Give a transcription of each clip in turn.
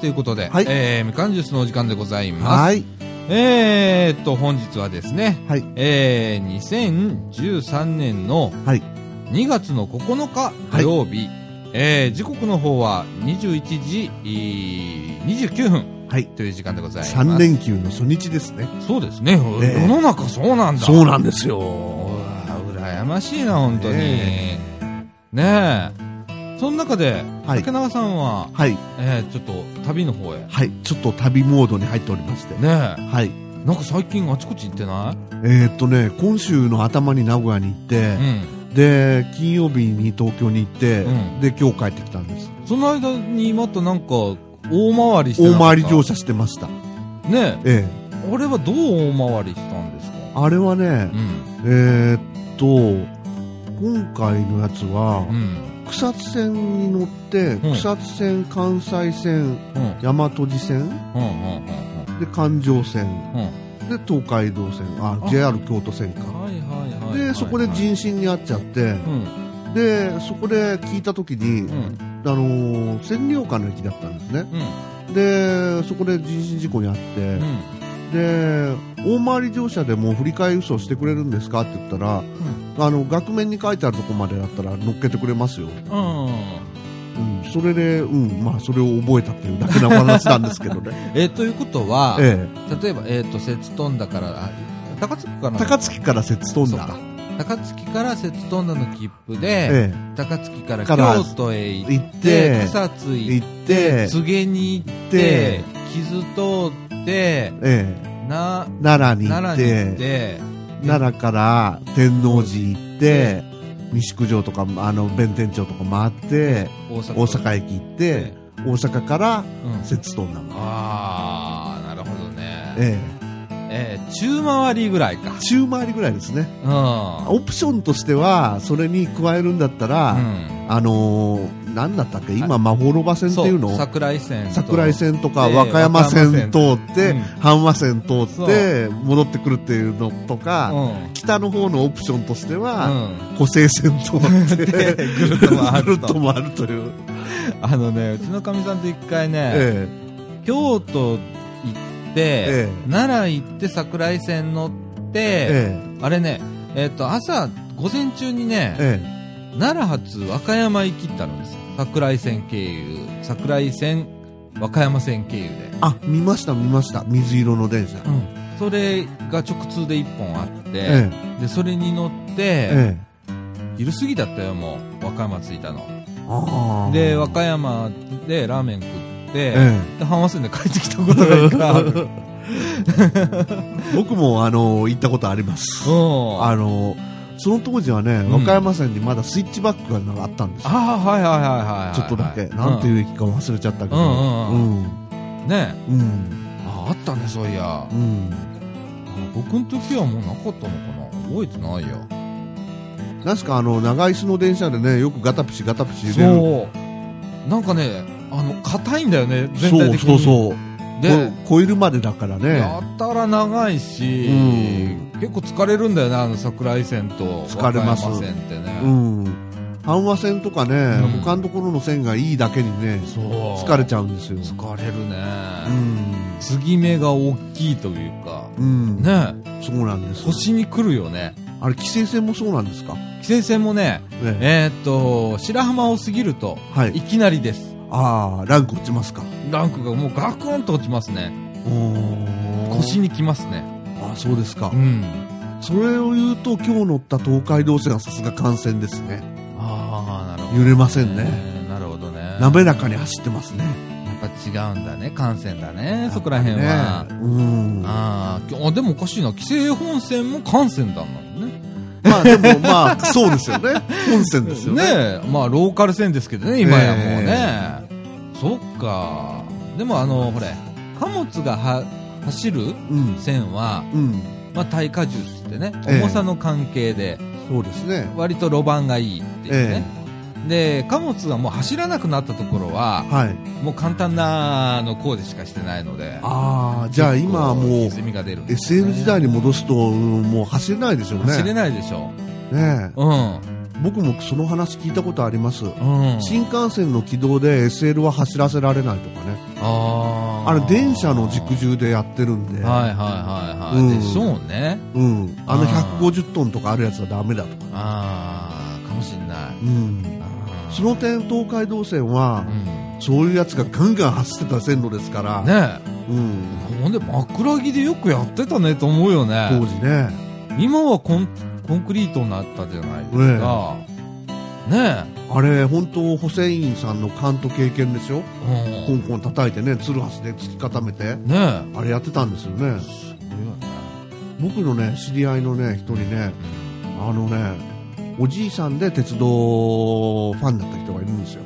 ということで、はいえー、みかんジュースのお時間でございます。はい。えーっと、本日はですね、はい。えー、2013年のはい。2月の9日土曜日、えー、時刻の方は21時、えー29分はい。という時間でございます。3連休の初日ですね。そうですね。ええ世の中そうなんだ。そうなんですうよ。わ羨ましいな、本当に。ねねえ。その中で、はい竹永さんは、はい。えー、ちょっと旅の方へ。ねはい。ちょっと旅モードに入っておりまして。え。はい。なんか最近あちこち行ってなえーっとね、今週の頭に名古屋に行ってい、うん。で、金曜日に東京に行って、うんで、今日帰ってきたんです。その間にまたなんか、大回りしてな大回り乗車してました。ねえ。えあれはどう大回りしたんですか？え。あれはねう、ん。えーっと、今回のやつはう、ん。草津線に乗って、うん草津線、関西線、うん。大和路線。で、環状線。で、東海道線、あ、あ JR 京都線か。で、そこで人身に会っちゃって、うん。で、そこで聞いたときに、うん。あのー千里岡の駅だったんですね。うん。で、そこで人身事故に遭って、うん。で、大回り乗車でも振り替え輸送してくれるんですかって言ったら、あの、額面に書いてあるとこまでだったら乗っけてくれますよ。うん。うん、それで、うん、まあ、それを覚えたっていうだけの話なんですけどね。えー、ということは、え例えば、えっ、と、摂津飛んだから、あ高槻か高槻から摂んだ。高槻から摂んだの切符で、え高槻からから京都へ行っ、てて、草津行行っ、ってて、柘植に行ってで、木津通って、えな、え。奈良に行っ奈良に行って、て、奈良から天王寺行って、三宿城とか、あの、弁天町とか回って、大阪駅行って、大阪からうん。摂津飛んだの。あー、なるほどね。ええー中回りぐらいかえ。。中回りぐらいですね。うん。オプションとしては、それに加えるんだったら、うんあのー、なんだったっけ？今、魔法ロバ線っていうの？桜井線と。桜井線とかで和歌山線通って、うん。阪和線通って、戻ってくるっていうのとか、うん。北の方のオプションとしては、うん。補正線通って、でぐるっと回ると。いう。あのね、うちのかみさんと一回ね、え京都行って、え。奈良行って桜井線乗って、ええ。あれね、えっ、と、朝、午前中にね、ええ奈良発和歌山行きってあるんですよ。桜井線経由、桜井線、和歌山線経由で。あ、見ました見ました。水色の電車。それが直通で一本あって、えで、それに乗って、ええ昼過ぎだったよ、もう、和歌山着いたの。えああ。で、和歌山でラーメン食って、えで、阪和線で帰ってきたことが一回ある。え 僕も、あの、行ったことあります。うん。あの、その当時はね、ん和歌山線にまだスイッチバックがあったんですよ。ああ、はいはいはいはいはい。ちょっとだけ。なんていう駅か忘れちゃったけど。うんうんうん。うん。ねうん。あ、あったね、そういや。うん。あ僕の時はもうなかったのかな覚えてないや。なんすか、あの、長椅子の電車でね、よくガタピシガタピシ入れる。そう。なんかね、あの、硬いんだよね、全そう体的に。そうそう。で、こ超えるまでだからね。やったら長いし、うん結構疲れるんだよね、あの桜井線と疲れます和歌山線ってね。うん。阪和線とかね、うん他のところの線がいいだけにね。疲れちゃうんですよ。疲れるね。うん。継ぎ目が大きいというか、うん。ね、そうなんですよ。腰に来るよね。あれ、規制線もそうなんですか？規制線もね、ねえーっと、白浜を過ぎると、はいいきなりです。ああ、ランク落ちますか。ランクがもうガクンと落ちますね。お腰に来ますね。ああ、そうですかう。ん。それを言うと、今日乗った東海道線はさすが幹線ですね。ああ、なるほど。揺れませんね。ねなるほどね。滑らかに走ってますね。やっぱ違うんだね。幹線だね。そこら辺は。ねうん。あーあ、でもおかしいな。規制本線も幹線だもんね。まあでもまあ、そうですよね。本線ですよね。ねえ。まあ、ローカル線ですけどね、今やもうね。そっか。でもあの、ほれ、貨物がは走るうん。線は、うん。まあ、耐荷重ってね、ええ重さの関係で、そうですね。割と路盤がいいっていうね。で、貨物がもう走らなくなったところは、はい。もう簡単なあの工事しかしてないので。ああ、じゃあ今はもう、歪みが出るね SL 時代に戻すと、うんもう走れないでしょうね。走れないでしょ。ねうん。僕もその話聞いたことあります。うん。新幹線の軌道で SL は走らせられないとかね。あーあれ電車の軸重でやってるんで、はいはいはいはい。うんでしょうね。うん。あのあー150トンとかあるやつはダメだとか。ああ、かもしんない。うん。その点東海道線はう、ん。そういうやつがガンガン走ってた線路ですから、ねうん。え。ほんで、枕木でよくやってたねと思うよね。当時ね。今はコンコンクリートになったじゃないですか。ねあれ、本当ホセインさんの監督経験でしょえ。うん。コンコン叩いてね、ツルハスで突き固めて、ねえ。あれやってたんですよね。すごいよね。僕のね、知り合いのね、一人ね、あのね、おじいさんで鉄道ファンだった人がいるんですよ。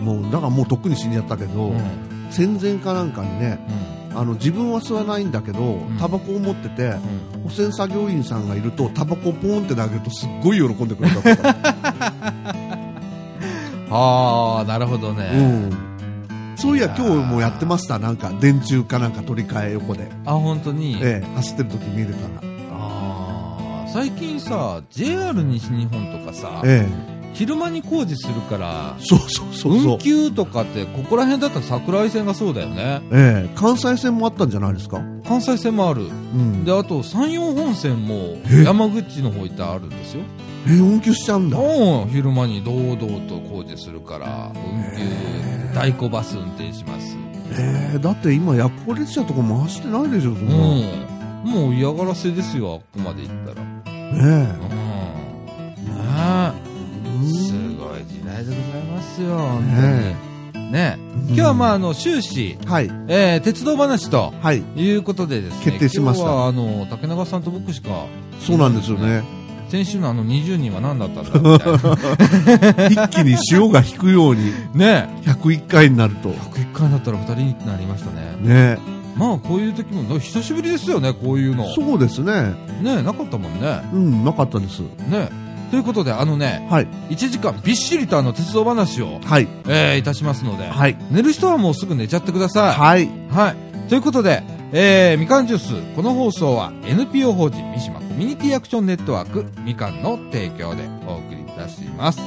うん。もう、だからもうとっくに死んじゃったけど、うん。うん。戦前かなんかにね、あの、自分は吸わないんだけどん、タバコを持ってて、うん。汚染作業員さんがいると、タバコをポンって投げるとすっごい喜んでくれたとか。ああ、なるほどうね。ん。そういや、今日もやってました。なんか、電柱かなんか取り替え横で。あ、本当に？ええ、走ってる時見れたら。最近さ、JR 西日本とかさ、え昼間に工事するからえ、、そうそうそうそう運。休とかって、ここら辺だったら桜井線がそうだよね。ええ、関西線もあったんじゃないですか？関西線もある。うん。で、あと、山陽本線もえ山口の方行ってあるんですよ。えー、運休しちゃうんだ。うん、昼間に堂々と工事するから、運休、代行バス運転します。えー、だって今、夜行列車とかも走ってないでしょ、そんうな。ねん。もう嫌がらせですよ、ここまで行ったら。え。うん。ねえ。うんすごい時代でございますよ、本ね当に。ね今日はまあ、あの、終始、はい。えー、鉄道話とはい。いうことでですね、決定しました今日はあの、竹永さんと僕しか、そうなんですよね。先週のあの20人は何だったんだ みたいな。一気に潮が引くように、ね101回になると。101回だったら2人になりましたね。ねまあ、こういう時も、久しぶりですよね、こういうの。そうですね。ねなかったもんね。うん、なかったです。ねということで、あのね、はい。1時間びっしりとあの、鉄道話を、はい。えー、いたしますので、はい。寝る人はもうすぐ寝ちゃってください。はい。はい。ということで、えー、みかんジュース、この放送は NPO 法人三島コミュニティアクションネットワークみかんの提供でお送りいたします。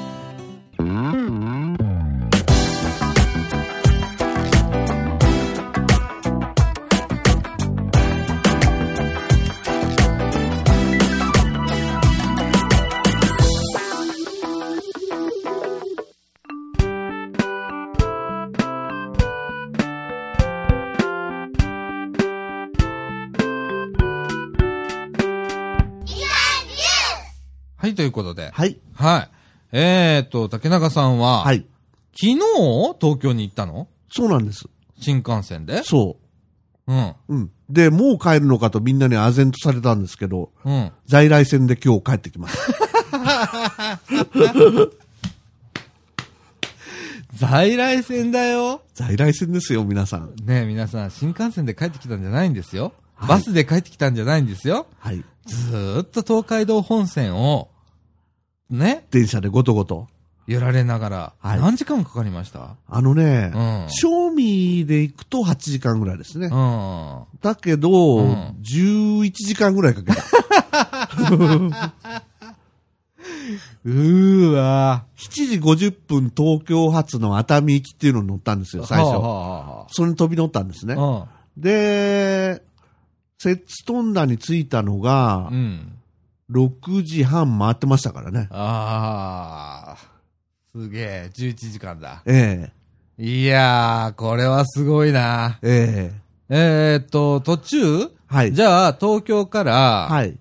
はい、ということで、はい。はい。えーと、竹中さんは、はい。昨日東京に行ったの？そうなんです。新幹線で？そうん。う。うん。で、もう帰るのかとみんなに唖然とされたんですけど、うん。在来線で今日帰ってきます。在来線だよ。在来線ですよ、皆さん。ねえ、皆さん、新幹線で帰ってきたんじゃないんですよ。はいバスで帰ってきたんじゃないんですよ。はい。ずーっと東海道本線を、ね、電車でごとごと。揺られながら、はい何時間かかりました？あのね、うん賞味で行くと8時間ぐらいですね。うん。だけど、うん11時間ぐらいかけた。うーわ7時50分東京発の熱海行きっていうのに乗ったんですよ、最初。はあはあはそれに飛び乗ったんですね。あで、摂津トンダに着いたのがうん。う、ん。6時半回ってましたからね。ああ、すげえ、11時間だ。えいやー、これはすごいな。えええー、っと、途中？えはい。じゃあ、東京から、はい。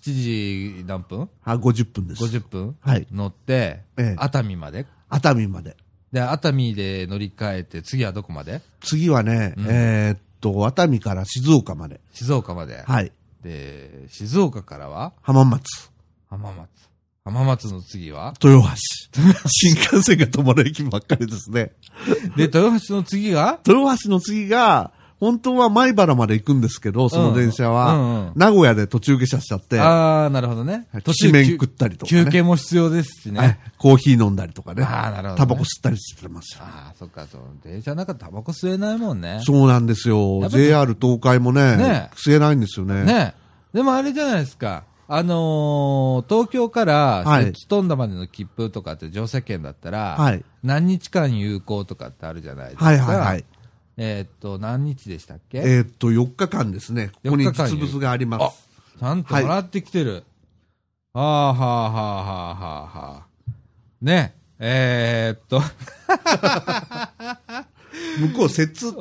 7時何分？あ、50分です。?50 分？はい。乗って、ええ熱海まで？熱海まで。で、熱海で乗り換えて、次はどこまで？次はね、うんえーっと、熱海から静岡まで。静岡まで。はい。で、静岡からは？浜松。浜松。浜松の次は？豊橋。新幹線が止まる駅ばっかりですね。で、豊橋の次が？豊橋の次が、本当は米原まで行くんですけど、その電車は、うんうんうん名古屋で途中下車しちゃって、あー、なるほどね。きしめん食ったりとかね休憩も必要ですしね。はいコーヒー飲んだりとかね。あーなるほどねタバコ吸ったりしてますよ。ああ、そっか、そう。電車の中タバコ吸えないもんね。そうなんですよ JR 東海もね、ね吸えないんですよね。ねでもあれじゃないですか。あのー東京からはい飛んだまでの切符とかって乗車券だったら、はい。何日間有効とかってあるじゃないですか。はいはいはい。えーっと、何日でしたっけ？えーっと、4日間ですね。ここに4日間実物があります。ちゃんともらってきてる。はあはあはあはあはあはあ。ね。えー、っと、向こう、摂津、摂津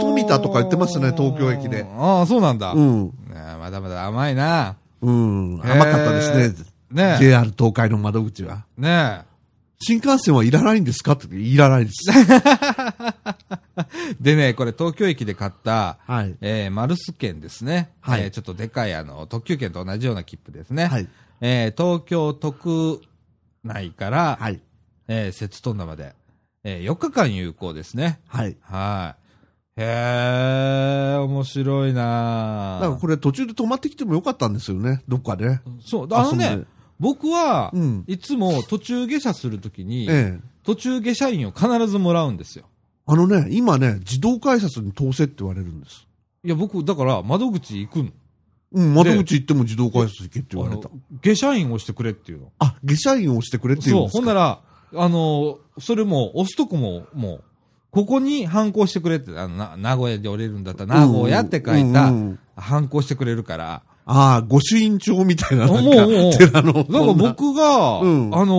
富田とか言ってますね、東京駅で。ああ、そうなんだ。うん。ねまだまだ甘いな。うん。甘かったですね。ね JR 東海の窓口は。ね新幹線はいらないんですか？っていらないです。でね、これ東京駅で買った、はい。えー、マルス券ですね。はいえーちょっとでかいあの、特急券と同じような切符ですね。はい。えー東京都区内から、はい。えー、摂津飛んだまで、えー4日間有効ですね。はい。はい。へー、面白いだなからこれ途中で止まってきてもよかったんですよね、どっかで。そう、あのね僕は、うんいつも途中下車するときに、ええ。途中下車員を必ずもらうんですよ。あのね、今ね、自動改札に通せって言われるんです。いや、僕、だから、窓口行くの。うん、窓口行っても自動改札行けって言われたあ。の下車員を押してくれっていうの。あ、下車員をしてくれって言うんそう、ですか？ほんなら、あの、それも、押すとこも、もう、ここに反抗してくれって、あの、な名古屋で降りるんだったら、名古屋って書いたうんうんうん、反抗してくれるから、ああ、御朱印帳みたいな、なんか、もうもう寺の。だから僕が、うんあの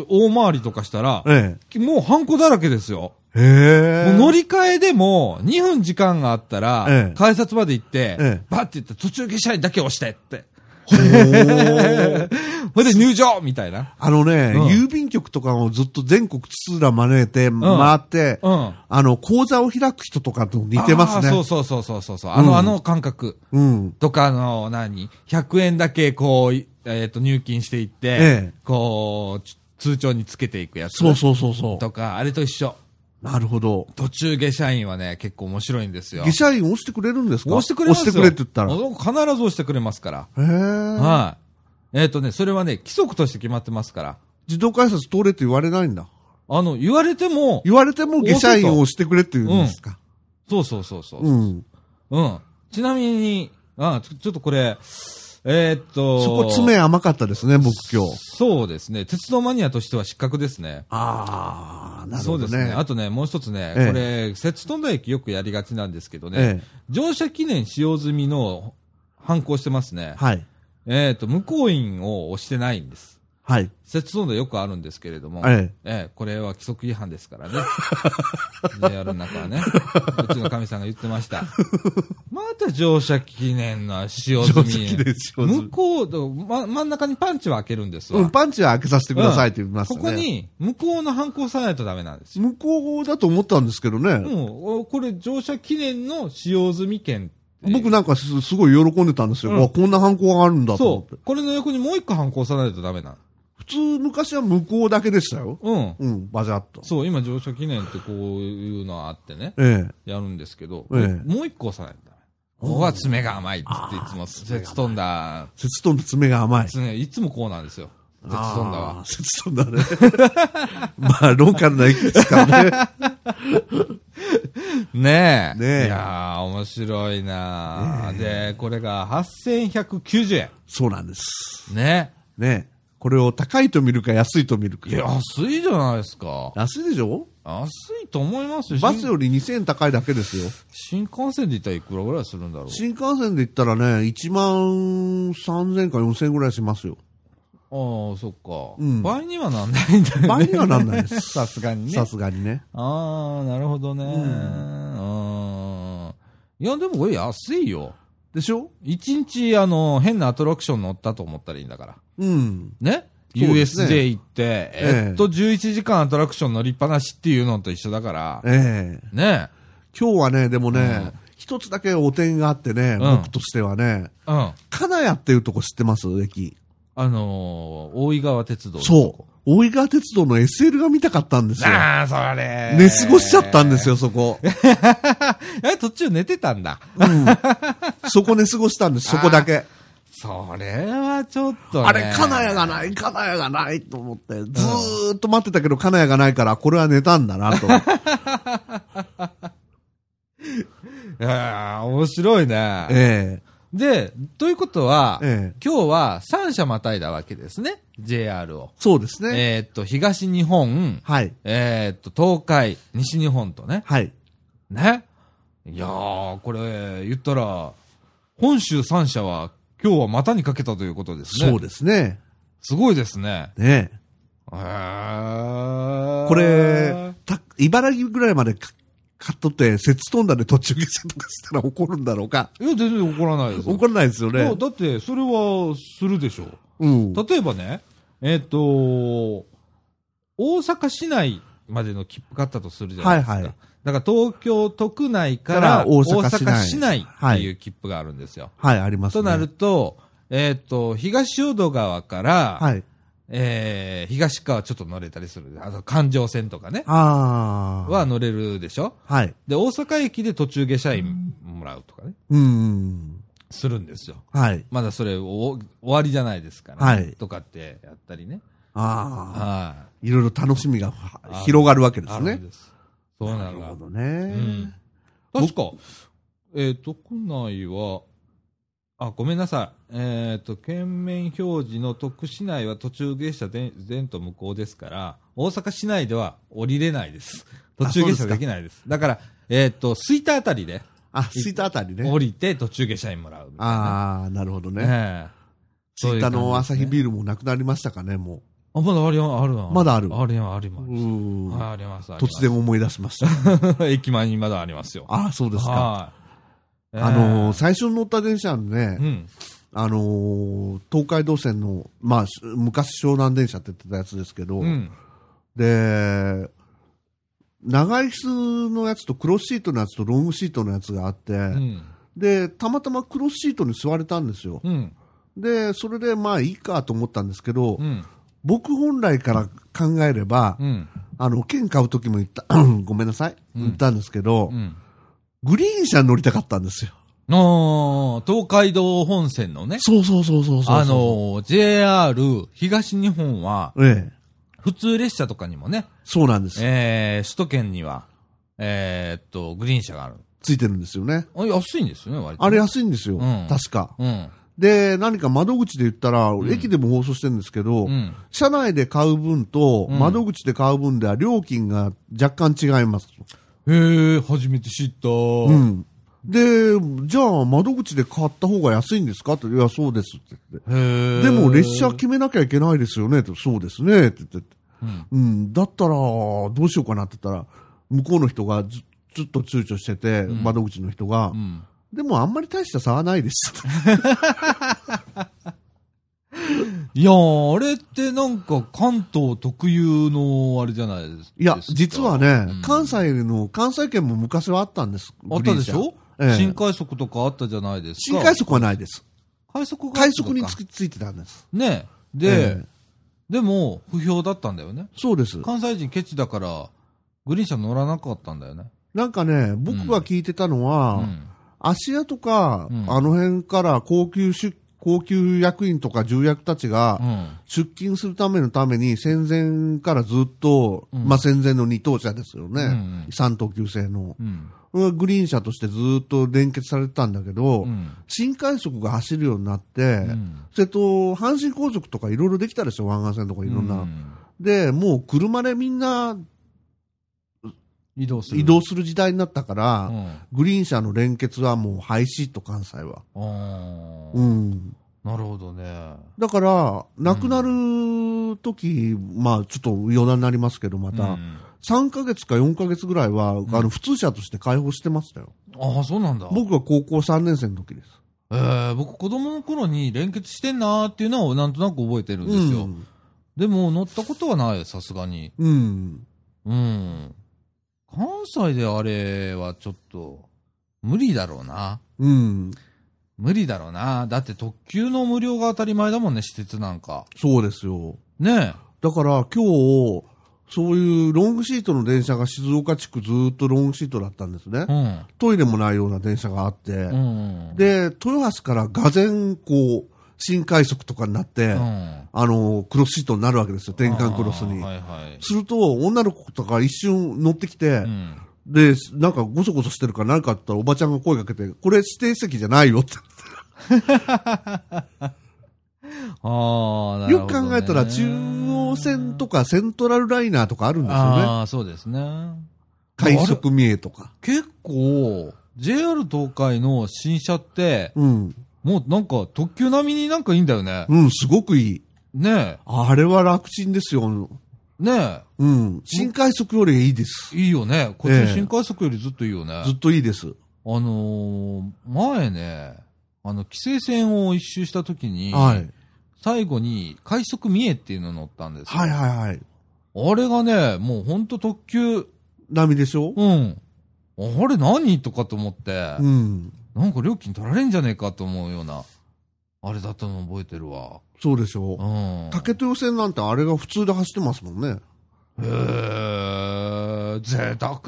ー大回りとかしたら、えもうハンコだらけですよ。え。へえ。もう乗り換えでも、2分時間があったら、ええ改札まで行って、ええバッて言って途中下車員だけ押してって。ほいで入場みたいな。あのね、うん郵便局とかをずっと全国津々浦招いて、回って、うん。あの、講座を開く人とかと似てますね。あーそうそうそうそうそうそう。あの、うんあの感覚。うん。とか、あの、何 ?100 円だけこう、いえっ、と、入金していって、ええこう、つ通帳につけていくやつ。そうそうそうそう。とか、あれと一緒。なるほど。途中下車員はね、結構面白いんですよ。下車員押してくれるんですか？押してくれますよ。押してくれって言ったら。必ず押してくれますから。え。はい。えっ、とね、それはね、規則として決まってますから。自動改札通れって言われないんだ。あの、言われても、言われても下車員を押してくれって言うんですか？そうそうそうそう。うん。うん。ちなみに、あちょっとこれ、えーっと、そこ爪甘かったですね、僕今日。そうですね。鉄道マニアとしては失格ですね。ああ、なるほどね。そうですね。あとね、もう一つね、ええこれ、摂津富田駅よくやりがちなんですけどね、ええ。乗車記念使用済みの反抗してますね。はい。えーっと、向こう員を押してないんです。はい。摂津富田よくあるんですけれども、えええ、これは規則違反ですからね。JR の中はね。うちの神さんが言ってました。また乗車記念の使用済み。向こうと、ま、真ん中にパンチは開けるんですわ。うん、パンチは開けさせてくださいって言いますね。ここに、向こうの反抗さないとダメなんですよ。向こうだと思ったんですけどね。もう、これ乗車記念の使用済み券。僕なんかすすごい喜んでたんですよ。うんわこんな犯行があるんだと思ってそう。。これの横にもう一個反抗さないとダメなの。普通昔は向こうだけでしたよ。うん。うん、バジャッと。そう、今乗車記念ってこういうのあってね。ええ。やるんですけど、ええもう一個押さないとダメ。ここは爪が甘いっっていつも、節飛んだ、節飛んだ爪が甘い。爪、いつもこうなんですよ。節飛んだはあー。節飛んだね。まあ、ローカルな駅ですからね。ねえ。ねえいやー、面白いなーで、これが8190円。そうなんです。ね。ねこれを高いと見るか安いと見るかい。や、安いじゃないですか。安いでしょ？安いと思いますよ。バスより2000円高いだけですよ。新新幹線で行ったらいくらぐらいするんだろう。新幹線で言ったらね、1万3000か4000ぐらいしますよ。ああ、そっか。うん倍にはなんないんだよね。倍にはなんないです さすがにね。さすがにね。ああ、なるほどね。うん。いや、でもこれ安いよ。でしょ？一日、あの、変なアトラクション乗ったと思ったらいいんだから。うん。ね ?USJ 行って、えええっと、11時間アトラクション乗りっぱなしっていうのと一緒だから。ええね今日はね、でもうんね、一つだけお点があってね、うん僕としてはね、うん。金谷っていうとこ知ってます？駅。あのー大井川鉄道そうこ。。大井川鉄道の SL が見たかったんですよ。ああ、それ。寝過ごしちゃったんですよ、。そこ。え、途中寝てたんだ。うん。そこ寝過ごしたんです、そこだけ。それはちょっと、ね。あれ、金谷がない、金谷がないと思って、ずーっと待ってたけど、金谷がないから、これは寝たんだなと。いやー面白いね。ええで、ということは、ええ今日は3社またいだわけですね。JR を。そうですね。えーっと、東日本、はい。えーっと、東海、西日本とね。はい。ね。いやー、これ、言ったら、本州3社は今日は股にかけたということですね。そうですね。すごいですね。ねへーこれ、た、茨城ぐらいまでか買っとって、節飛んだで途中下車とかしたら怒るんだろうか。いや、全然怒らないですよ。怒らないですよね。だって、それはするでしょう。うん。例えばね、えっ、と、大阪市内までの切符買ったとするじゃないですか。はいはいだから東京都区内かからら大大阪市内っていう切符があるんですよ。はい、ありますね。となると、えっ、と、東淀川から、はい。えー東川ちょっと乗れたりする。あと、環状線とかね、ああ。は乗れるでしょ？はい。で、大阪駅で途中下車員もらうとかね、うん。するんですよ。はい。まだそれお終わりじゃないですから、はいとかってやったりね。ああ。はい。いろいろ楽しみがあ広がるわけですねあるん。です。そうなのなるほどうねん。確か、えっ、と、区内は、あ、ごめんなさい。えっ、と、県面表示の特市内は途中下車で前と向こうですから、大阪市内では降りれないです。途中下車できないです。だから、えっ、と、吹田あたりであ、スイタあたりね。降りて途中下車員もらう。ああ、なるほどね。ねえ。スイタの朝日ル。ビールもなくなりましたかね、もあ、まだあるよ、あるな。まだあるあるよ、あり。はい、あります。突然思い出しました。駅前にまだありますよ。ああ、そうですか。はい。あの最初に乗った電車のね、ーうん。あのー東海道線の、まあ、し昔湘南電車って言ってたやつですけど、うん。で、長い椅子のやつとクロスシートのやつとロングシートのやつがあって、うん。で、たまたまクロスシートに座れたんですよ。うん。で、それでまあいいかと思ったんですけど、うん。僕本来から考えれば、うん。あの、券買う時も言った、ごめんなさい、うん言ったんですけど、うん。グリーン車に乗りたかったんですよ。ああ、東海道本線のね、そうそうそうそうそう。あ、の、JR 東日本は、ええ、普通列車とかにもね、そうなんです。えー、首都圏には、えーっと、グリーン車がある。ついてるんですよね。あ安いんですよね、割と。あれ安いんですよ、うん確か。うん。で、何か窓口で言ったら、ん駅でも放送してるんですけど、うん。車内で買う分と、うん窓口で買う分では料金が若干違います。へえ、初めて知った。う。ん。で、じゃあ窓口で買った方が安いんですか？って、いや、そうですって言って。でも列車決めなきゃいけないですよね？って、そうですねって言って。うん。うん、だったら、どうしようかなって言ったら、向こうの人がずずっと躊躇してて、ん窓口の人が、うん。でもあんまり大した差はないです。いやー、あれってなんか関東特有のあれじゃないですか。いや、実はね、うん関西の、関西圏も昔はあったんです。あったでしょ、ええ新快速とかあったじゃないですか。新快速はないです。快速があ快速につきついてたんです。ねで、ええでも、不評だったんだよね。そうです。関西人ケチだから、グリーン車乗らなかったんだよね。なんかね、僕が聞いてたのは、うん。芦屋とか、うんあの辺から高級出、高級役員とか重役たちがうん。出勤するためのために戦前からずっと、うんまあ戦前の二等車ですよね。うん三等級制の。うん。グリーン車としてずっと連結されてたんだけど、うん。新快速が走るようになって、うんそれと、阪神高速とかいろいろできたでしょ、湾岸線とかいろんな。うんで、もう車でみんな移動する。移動する時代になったから、うん。グリーン車の連結はもう廃止と関西は。うん。なるほどね。だから、亡くなる時、まあちょっと余談になりますけど、また、うん3ヶ月か4ヶ月ぐらいは、あの、普通車として開放してましたよ。ああ、そうなんだ。僕が高校3年生の時です。えー僕子供の頃に連結してんなーっていうのをなんとなく覚えてるんですよ。うん。でも乗ったことはない、さすがに。うん。うん。関西であれはちょっと、無理だろうな。うん。無理だろうな。だって特急の無料が当たり前だもんね、私鉄なんか。そうですよ。ねだから今日、そういうロングシートの電車が静岡地区ずっとロングシートだったんですねえ。。うん。トイレもないような電車があって、うん。で、豊橋からがぜん、こう、新快速とかになって、うん、あの、クロスシートになるわけですよ、転換クロスに。はいはい。すると、女の子とか一瞬乗ってきて、うん。で、なんかごそごそしてるから何かあったらおばちゃんが声かけて、これ指定席じゃないよって。ああ、なるよ、く考えたら中央線とかセントラルライナーとかあるんですよね。ああ、そうですね。快速三重とか。結構、JR 東海の新車って、うん。もうなんか特急並みになんかいいんだよね。うん、すごくいい。ねあれは楽ちんですよ。え。ねうん。新快速よりいいです。え。いいよね。こっちええの新快速よりずっといいよね。ずっといいです。あのー前ね、あの、規制線を一周した時に、はい。最後に快速三重っていうの乗ったんですよ。はいはいはい。あれがね、もうほんと特急、波でしょ？うん。あれ何？とかと思って、うん。なんか料金取られんじゃねえかと思うような、あれだったの覚えてるわ。そうでしょうん。竹豊線なんてあれが普通で走ってますもんね。へえ、贅沢。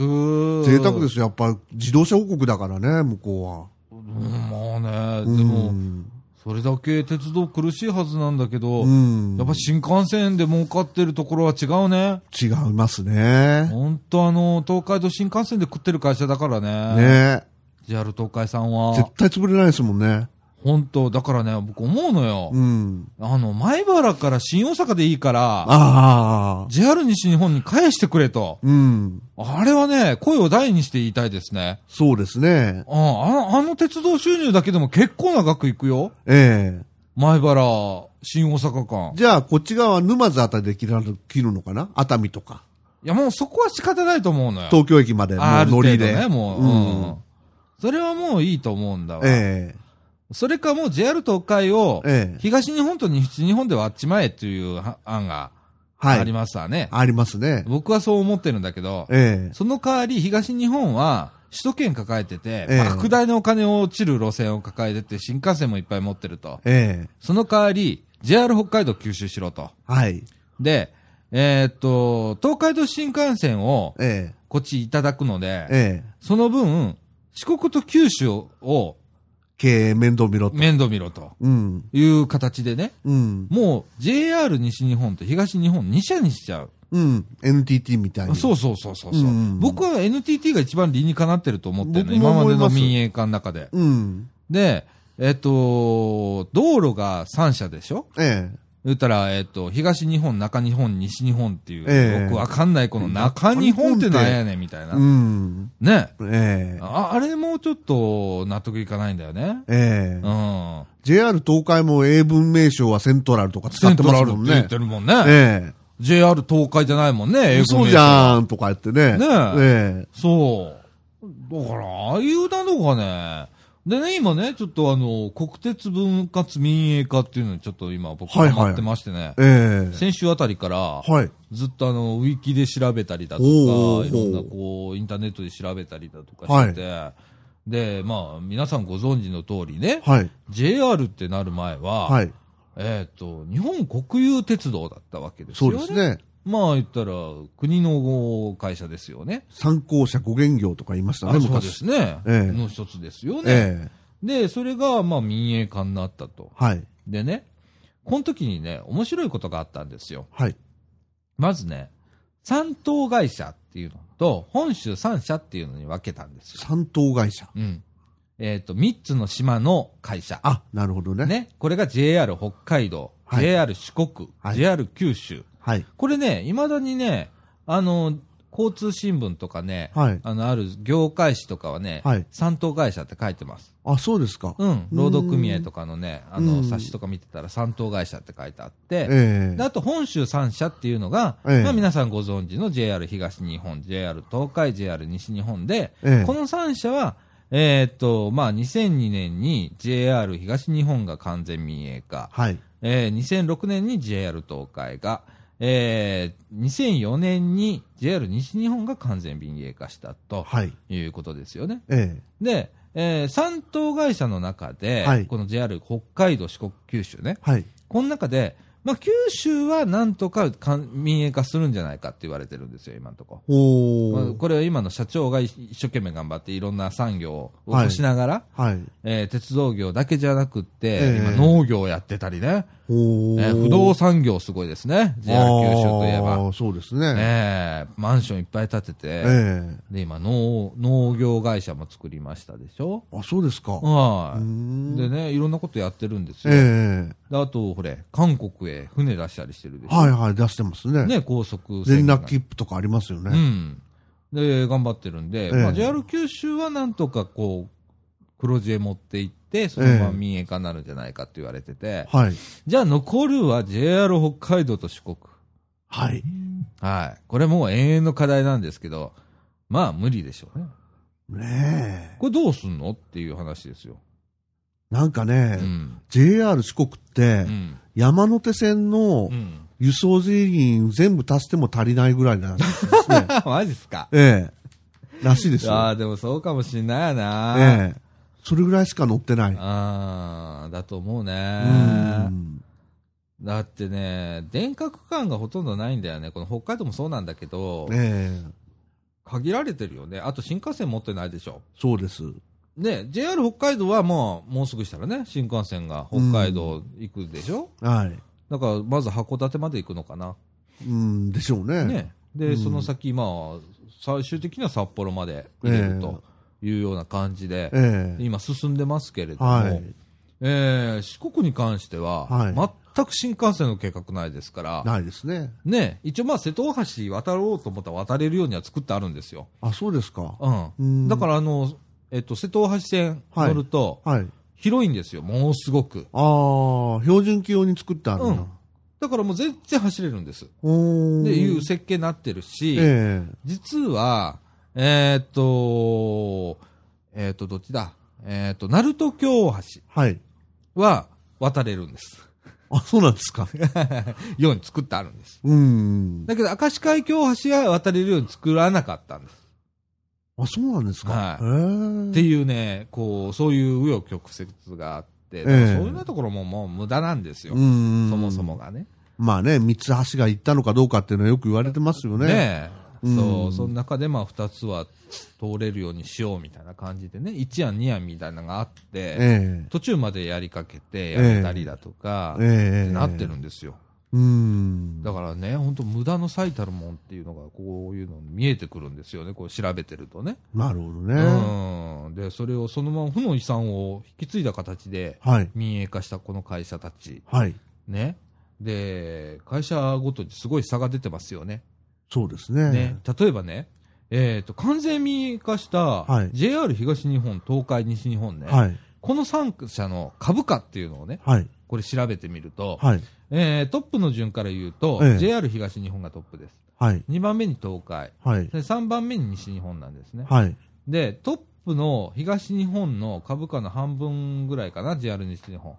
贅沢ですよ。やっぱ自動車王国だからね、向こうん、まあね、うは。でも、うんそれだけ鉄道苦しいはずなんだけど、うん。やっぱ新幹線で儲かってるところは違うね。違いますね。ほんとあの、東海道新幹線で食ってる会社だからね。ね JR 東海さんは。絶対潰れないですもんね。本当だからね、僕思うのよ。うん。あの、前原から新大阪でいいから、ああ。JR 西日本に返してくれと。うん。あれはね、声を大にして言いたいですね。そうですね。ああのあの鉄道収入だけでも結構な額いくよ。ええ前原、新大阪間。じゃあ、こっち側、沼津あたりで切る切るのかな？熱海とか。いや、もうそこは仕方ないと思うのよ。東京駅まで乗りで。ね、もう。ううんん。それはもういいと思うんだわ。えそれかもう JR 東海をえ、ええ東日本と西日本ではあっちまえっていうは案がはい。ありますわね。ありますね。僕はそう思ってるんだけど、ええその代わり東日本は首都圏抱えてて、ええ莫大なお金を落ちる路線を抱えてて、新幹線もいっぱい持ってると。ええその代わり、JR 北海道吸収しろと。はい。で、えーっと、東海道新幹線をえこっちいただくのでえ、ええその分、四国と九州を経営面倒見ろと。面倒見ろとうん。いう形でね、うん。もう JR 西日本と東日本2社にしちゃう。うん。NTT みたいに。そうそうそうそうそう、うん僕は NTT が一番理にかなってると思ってるの。僕今までの民営化の中で。うん。で、えっと、道路が3社でしょ？え言ったら、えっと、東日本、中日本、西日本っていう、ええよくわかんないこの中日本ってなんやねんみたいえな。うん。ね。ええああれもちょっと納得いかないんだよね。ええうん。JR 東海も英文名称はセントラルとか使センってトラルって言っますもんね。てるもんね。え JR 東海じゃないもんね、英語えそうじゃんとか言ってね。ねえそう。だから、ああいうなのがね、でね、今ね、ちょっとあの、国鉄分割民営化っていうのにちょっと今僕はいはいハマってましてね、えええ先週あたりから、はい。ずっとあの、ウィキで調べたりだとか、いろんなこう、インターネットで調べたりだとかしてて、で、まあ、皆さんご存知の通りね、はい。JR ってなる前は、はい。えっ、と、日本国有鉄道だったわけですそよね。うですね。まあ言ったら、国の会社ですよね。参考者5元業とか言いましたね、あそうで昔。すね。ええの一つですよね。ええで、それが、まあ民営化になったと。はい。でね、この時にね、面白いことがあったんですよ。はい。まずね、三等会社っていうのと、本州三社っていうのに分けたんですよ。三等会社。うん。えっ、と、三つの島の会社。あ、なるほどね。ね。これが JR 北海道、はい JR 四国、はい JR 九州。はい。これね、未だにね、あの、交通新聞とかね、はい。あの、ある業界誌とかはね、はい三等会社って書いてます。あ、そうですか。うん。労働組合とかのね、あの、うん冊子とか見てたら三等会社って書いてあって、ええであと本州三社っていうのが、ええまあ皆さんご存知の JR 東日本、JR 東海、JR 西日本で、ええこの三社は、えーっと、まあ2002年に JR 東日本が完全民営化、はい。えー2006年に JR 東海が、えー2004年に JR 西日本が完全民営化したとはい。いうことですよね。ええで、えー、3等会社の中で、はいこの JR 北海道、四国、九州ね、はい。この中で、まあ、九州はなんとか民営化するんじゃないかって言われてるんですよ、今のところ。まあこれは今の社長が一生懸命頑張っていろんな産業を起こしながら、はい。えー鉄道業だけじゃなくって、ええ今農業やってたりね。えー不動産業すごいですね、JR 九州といえば。そうですね。えーマンションいっぱい建てて、えで、今農、農業会社も作りましたでしょえあ、そうですか。はい。んでね、いろんなことやってるんですよ。ええであと、これ、韓国へ船出したりしてるでしょ。はいはい、出してますね。ね、高速連が絡切符とかありますようね。ん。で、頑張ってるんで、ええまあ、JR 九州はなんとかこう、黒字へ持っていって、そのまま民営化になるんじゃないかって言われてて、はい。じゃあ残るは JR 北海道と四国。はい。はい。これもう永遠の課題なんですけど、まあ無理でしょうね。ねえ。これどうすんのっていう話ですよ。なんかね、うん。JR 四国ってう、ん。山手線のうん。輸送人員全部足しても足りないぐらいなんですね。マジっすか？ええ。らしいですよ。ああ、でもそうかもしんないよな。ええ。それぐらいしか乗ってない。ああ、だと思ううね。ん。だってね、電化区間がほとんどないんだよね。この北海道もそうなんだけど、ええ。限られてるよね。あと新幹線持ってないでしょ。そうです。ね、JR 北海道はもう、もうすぐしたらね、新幹線が北海道行くでしょ、はい。だから、まず函館まで行くのかな。うん、でしょうね。ね。で、うんその先、まあ、最終的には札幌まで入れるというような感じで、ええ。今進んでますけれども、はい。えー四国に関しては、はい全く新幹線の計画ないですから、ないですね。ね、一応まあ瀬戸大橋渡ろうと思ったら渡れるようには作ってあるんですよ。あ、そうですか。うん。うんだからあの、えっと、瀬戸大橋線乗ると、はい。広いんですよ、ものすごく。ああ、標準機用に作ってあるんだ。だからもう全然走れるんです。おーで、いう設計になってるし、ええ実は、えーっと、えーっと、どっちだ？えーっと、鳴門橋はい。は渡れるんです。あ、そうなんですか。ように作ってあるんです。うん。だけど、明石海峡橋は渡れるように作らなかったんです。あ、そうなんですか。はいっていうね、こう、そういう紆余曲折があって、えそういうところももう無駄なんですよ。うん。そもそも。がね。まあね、三つ橋が行ったのかどうかっていうのはよく言われてますよね。ねそう、その中でまあ二つは通れるようにしようみたいな感じでね、一案二案みたいなのがあって、え途中までやりかけてやめたりだとか、えええってなってるんですよ。うん。だからね、本当無駄の最たるもんっていうのが、こういうの見えてくるんですよね、こう調べてるとね。なるほどね。うん。で、それをそのまま負の遺産を引き継いだ形ではい。民営化したこの会社たち。はい。ね。で、会社ごとにすごい差が出てますよね。そうですね。ね。例えばね、えっ、と、完全民営化したはい JR 東日本、東海、西日本ね。はい。この3社の株価っていうのをね、はい。これ調べてみると、はい。えートップの順から言うと、ええ JR 東日本がトップです。はい。2番目に東海。はい。で3番目に西日本なんですね。はい。で、トップの東日本の株価の半分ぐらいかな、JR 西日本。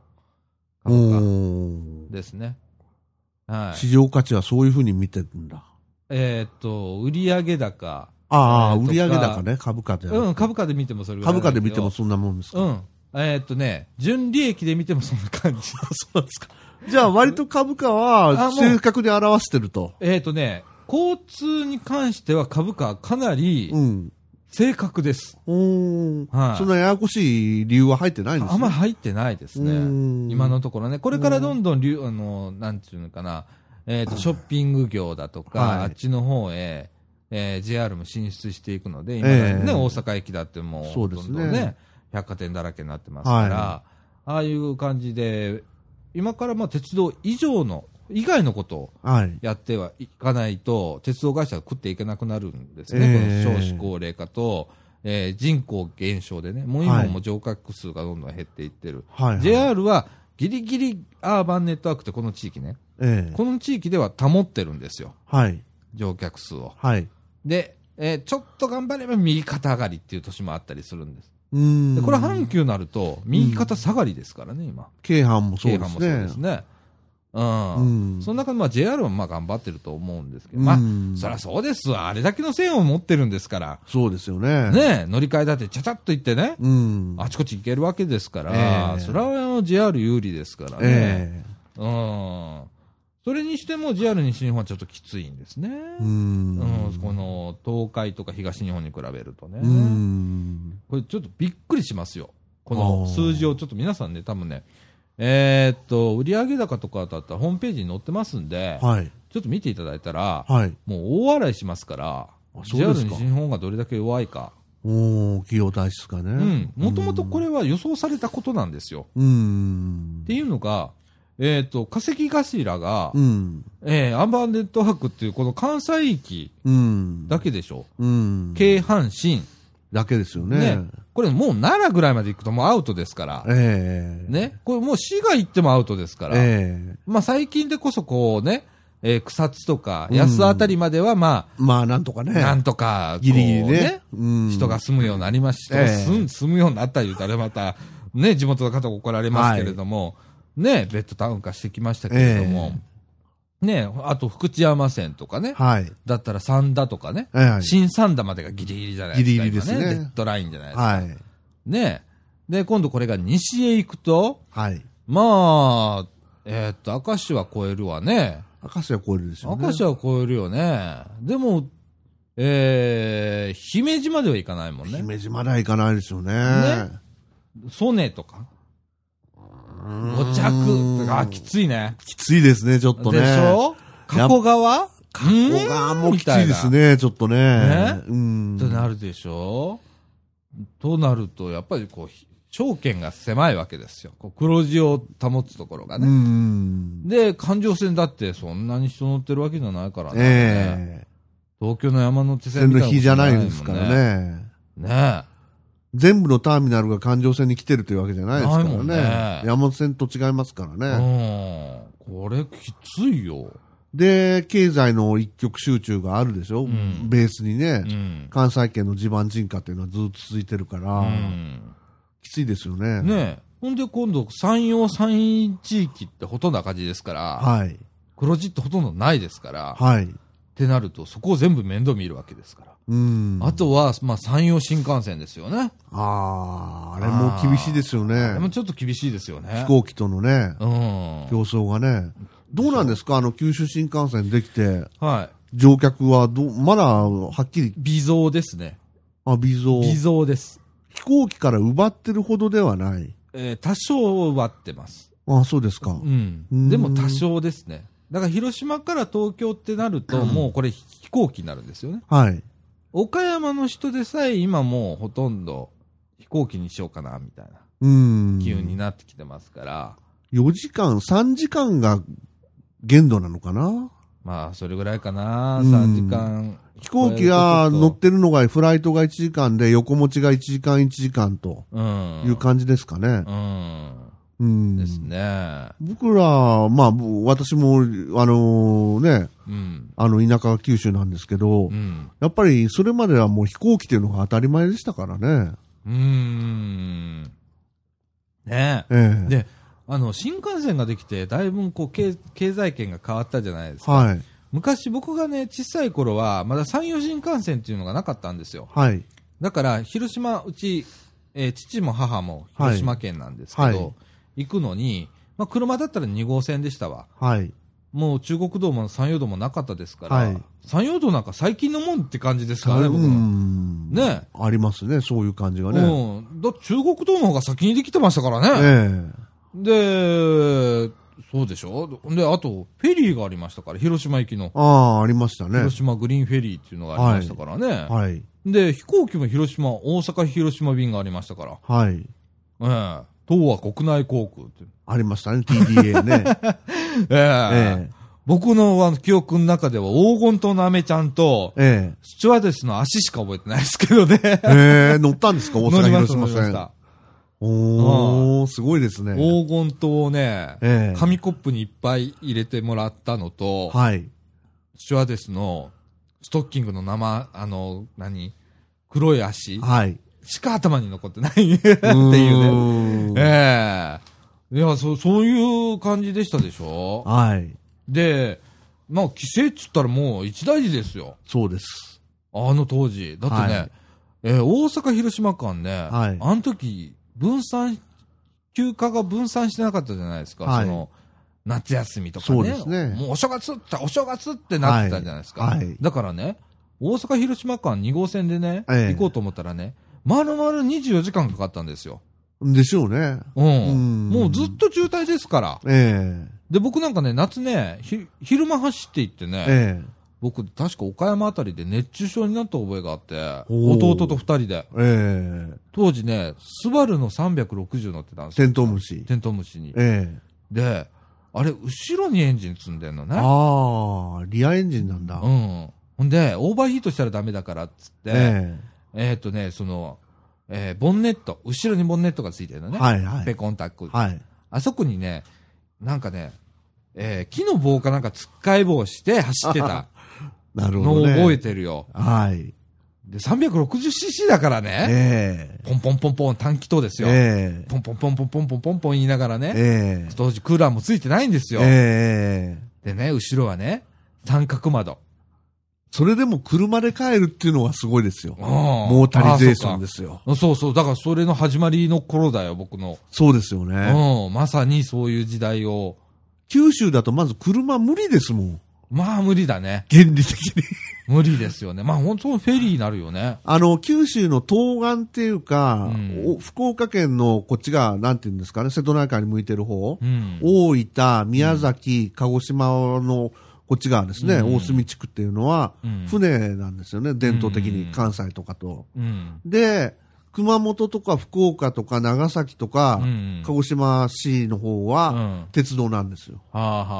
お株価ーですね。はい。市場価値はそういうふうに見てるんだ。えーっと、売上高。ああ、売上高ね、株価で。うん、株価で見てもそれぐらい株価で見てもそそんなもんですか。うん。えーっとね、純利益で見てもそんな感じ。そうですか。じゃあ割と株価あはもう正確に表してると。えーっとね、交通に関しては株価はかなりうん。正確です。おーはいそんなややこしい理由は入ってないんですね。あんまり入ってないですね。うん今のところね。これからどんどん流、あの、なんていうのかな、えっ、と、ショッピング業だとか、はいあっちの方へ、えー JR も進出していくので、今ええね、大阪駅だってもう、そうですねどんどんね、百貨店だらけになってますから、はああいう感じで、今からまあ鉄道以上の、以外のことをはい。やってはいかないと、鉄道会社が食っていけなくなるんですえね。えこの少子高齢化と、えー人口減少でね、もう今はいも乗客数がどんどん減っていってる。はい。はい。JR はギリギリアーバンネットワークってこの地域ね、ええこの地域では保ってるんですよ、はい。乗客数を。はい。で、えーちょっと頑張れば右肩上がりっていう年もあったりするんです。うーん。でこれ阪急になると、右肩下がりですからね、今。京阪もそう京阪もそうですね。ですね。うん。うん。その中でまあ JR はまあ頑張ってると思うんですけど、まあ、うんそりゃそうですわ。あれだけの線を持ってるんですから。そうですよね。。ね乗り換えだってちゃちゃっと行ってね、うん。あちこち行けるわけですから、ええそれは JR 有利ですからね。えうん。それにしても JR 西日本はちょっときついんですね。うんん。この東海とか東日本に比べるとね。これちょっとびっくりしますよ。こあのー数字をちょっと皆さんね、多分ね、えーっと、売上高とかだったらホームページに載ってますんで、はい。ちょっと見ていただいたら、はい。もう大笑いしますから、JR 西日本がどれだけ弱いか。おー、企業体質がね。うん。もともとこれは予想されたことなんですよ。うーん。っていうのが、えーっと、化石頭が、うん。えーアンバーネットワークっていうこの関西域うん。だけでしょ？うん。京阪神。だけですよね。ね。これもう奈良ぐらいまで行くともうアウトですから。ええね。これもう市が行ってもアウトですから。ええまあ最近でこそこうね、えー草津とかうん安あたりまではままあ、なんとかね。あ、なんとか、ギリギリね。うん人が住むようになりまし人が住んええ住むようになった言うたらまた、ね、地元の方怒られますけれども、ね、ベッドタウン化してきましたけれども、ね、あと福知山線とかね、はい。だったら三田とかね、ええ新三田までがギリギリじゃないですか。ギリギリですね今デッドラインじゃないですか。はい。ね。で、今度これが西へ行くと、はい。まあ、えーっと、明石は超えるわね。明石は超えるでしょうね。明石は超えるよね。でも、えー、姫路までは行かないもんね。姫路までは行かないですよね。ね曽根とか、五着とか、あ、きついね。きついですね、ちょっとね。でしょ？加古川加ここがもうきついです。ね、ちょっとね。ね？うん。となるでしょ？となると、やっぱりこう、証券が狭いわけですよ。こう黒字を保つところがうね。ん。で、環状線だってそんなに人乗ってるわけじゃないからね。ええ東京の山手線みたいなこと日じゃないですからね。ね。ね全部のターミナルが環状線に来てるというわけじゃないですからねね。山手線と違いますからえ。ね。うん。これきついよ。で、経済の一極集中があるでしょ、んベースにね、うん。関西圏の地盤沈下っていうのはずっと続いてるから、うん。きついですよね。ねえ。ほんで今度、山陽山陰地域ってほとんど赤字ですから、はい。黒字ってほとんどないですから、はい。ってなると、そこを全部面倒見るわけですから。うん。あとは、まあ、山陽新幹線ですよね。ああ、あれも厳しいですよでもね。ちょっと厳しいですよね。飛行機とのね、うん。競争がね。どうなんですか？あの、九州新幹線できて、はい。乗客はどう、まだ、はっきり、微増ですね。あ、微増。微増です。飛行機から奪ってるほどではない。えー多少割ってます。あそうですか。うんう。んでも多少ですね。だから広島から東京ってなると、もうこれ飛行機になるんですよね。はい。岡山の人でさえ今もうほとんど飛行機にしようかな、みたいなうん。機運になってきてますから、4時間、3時間が限度なのかな？まあそれぐらいかな、うん3時間。飛行機が乗ってるのが、フライトが1時間で、横持ちが1時間1時間とうん。いう感じですかね。うん。うん。ですね。僕ら、まあ、ぼ私も、あのね、うん。あの、田舎が九州なんですけど、うん。やっぱりそれまではもう飛行機っていうのが当たり前でしたからね。うーん。ねえ。ええで、あの、新幹線ができて、だいぶこう経、経済圏が変わったじゃないですか。はい。昔僕がね、小さい頃は、まだ山陽新幹線っていうのがなかったんですよ。はい。だから、広島、うち、えー父も母も広島県なんですけど、はいはい行くのに、まあ、車だったら2号線でしたわ。はい。もう中国道も山陽道もなかったですから、はい山陽道なんか最近のもんって感じですからね、う僕。ねありますね、そういう感じがね。うん。だ中国道の方が先にできてましたからね。えで、そうでしょ？で、あと、フェリーがありましたから、広島行きのえ。。ああ、ありましたね。広島グリーンフェリーっていうのがありましたからね。はい。で、飛行機も広島、大阪広島便がありましたから。はい。ええ東和国内航空って。ありましたね、TDA ね。えええ僕のあの記憶の中では黄金島のアメちゃんと、え。えスチュワーデスの足しか覚えてないですけどね。え。ええ、乗ったんですか？大 阪乗りました広島線。乗りました。おー、すごいですね。黄金島をね、ええ紙コップにいっぱい入れてもらったのと、はい。スチュワーデスのストッキングの生、あの、何？黒い足はい。しか頭に残ってないっていうね。ね。ええいや、そう、そういう感じでしたでしょ？はい。で、まあ、規制っつったらもう一大事ですよ。そうです。あの当時。だってね、はいえー大阪広島間ね、はいあの時、分散、休暇が分散してなかったじゃないですか。はいその、夏休みとかね。そうですねもうお正月って、お正月ってなってたじゃないですか。はいはいだからね、大阪広島間2号線でね、ええ行こうと思ったらね、丸々24時間かかったんですよ。でしょうね。うん。うんもうずっと渋滞ですから。えで、僕なんかね、夏ね、ひ昼間走って行ってね、ええ僕、確か岡山あたりで熱中症になった覚えがあって、おー弟と二人で。ええ当時ね、スバルの360乗ってたんですよ。テントウムシ。テントウムシに。ええで、あれ、後ろにエンジン積んでんのね。ああ、リアエンジンなんだ。うん。ほんで、オーバーヒートしたらダメだからっつって、ええーっとね、その、えーボンネット、後ろにボンネットがついてるのね。えはいはい。ペコンタック。はい。あそこにね、なんかね、えー木の棒かなんかつっかい棒して走ってた なるほど、ね。のを覚えてるよ。はい。で、360cc だからね、えポンポンポンポン短気筒ですえよ。ええポンポンポンポンポンポンポンポン言いながらね、ええ当時クーラーもついてないんですよ。ええでね、後ろはね、三角窓。それでも車で帰るっていうのがすごいですよ。モモータリゼーションですよ。そうそう。だからそれの始まりの頃だよ、僕の。そうですよね。うん。まさにそういう時代を。九州だとまず車無理ですもん。まあ無理だね。原理的に。無理ですよね。まあ本当フェリーになるよね。あの、九州の東岸っていうか、うんお福岡県のこっちが、なんていうんですかね、瀬戸内海に向いてる方、うん。大分、宮崎、鹿児島のこっち側ですね、うん大隅地区っていうのは、うん船なんですよね、伝統的うんに関西とかと。うん。で、熊本とか福岡とか長崎とか、うん鹿児島市の方うは、ん。鉄道なんですよ。はあはあは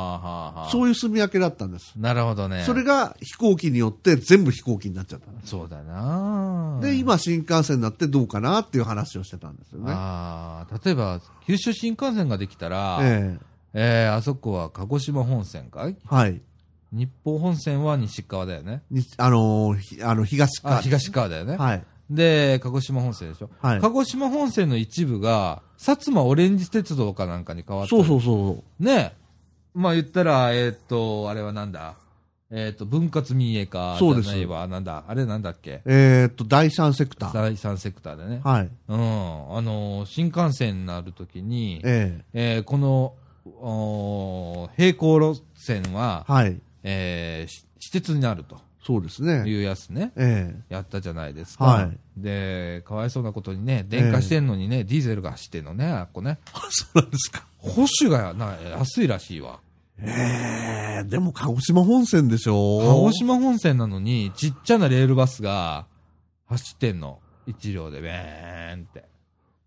あはあ。そういう住み分けだったんです。なるほどね。それが飛行機によって全部飛行機になっちゃった。そうだなで、今新幹線になってどうかなっていう話をしてたんですよね。ああ、例えば、九州新幹線ができたら、ええーあそこは鹿児島本線かい？えはい。日本本線は西側だよね。にあのーひあの、東あ、か。東側だよね。はい。で、鹿児島本線でしょ。はい鹿児島本線の一部が、薩摩オレンジ鉄道かなんかに変わった。そうそうそう。ねまあ言ったら、えーっと、あれはなんだ？えーっと、分割民営化じゃそうですないわ。なんだ？あれなんだっけ？えーっと、第三セクター。第三セクターでね。はい。うん。あのー新幹線になるときに、ええーこの、おー並行路線はえ、はい。えーし私鉄になるとそうですいね。うやつね。ええやったじゃないですか。はいで、かわいそうなことにね、電化してんのにね、ディーゼルが走ってんのね、あっこね。そうなんですか。保守がな安いらしいわ。ええでも鹿児島本線でしょ鹿児島本線なのに、ちっちゃなレールバスが走ってんの。一両で、ベーンって。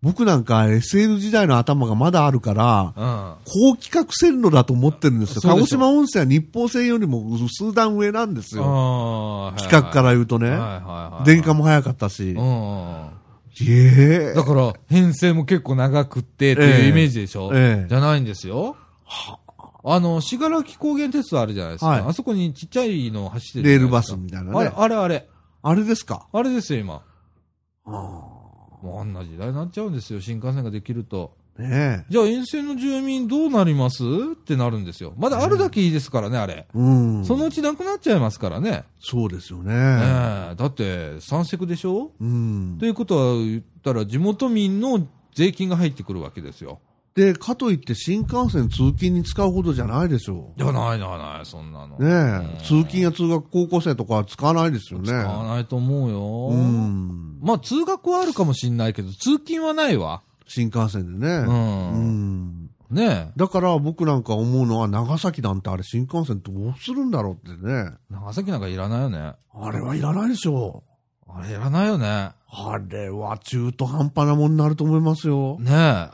僕なんか SL 時代の頭がまだあるから、うん。高規格線路だと思ってるんですよ。鹿児島温泉は日本線よりも数段上なんですよ。あ規格から言うとね。電化も早かったし。うん。ええだから、編成も結構長くってっていうイメージでしょ、ええじゃないんですよ。あの、信楽高原鉄道あるじゃないですか。はいあそこにちっちゃいの走ってるレールバスみたいなあれ、ね。あれ、あれ。あれですか？あれですよ、今。あもうあんな時代になっちゃうんですよ、新幹線ができると。あねじゃあ沿線の住民どうなります？ってなるんですよ。まだあるだけいいですからね、あれ。え。うん。そのうちなくなっちゃいますからね。そうですよね。ええだって、三セクでしょ？うんと。いうことは言ったら、地元民の税金が入ってくるわけですよ。で、かといって新幹線通勤に使うほどじゃないでしょいや、ないないない、そんなの。う。ねえ。うん通勤や通学高校生とかは使わないですよね。使わないと思うよ。うん。まあ、通学はあるかもしんないけど、通勤はないわ。新幹線でね。う。うんん。ねだから僕なんか思うのは長崎なんてあれ新幹線どうするんだろうってね。え。長崎なんかいらないよね。あれはいらないでしょあれいらないよね。あれは中途半端なもんになると思いますよ。ね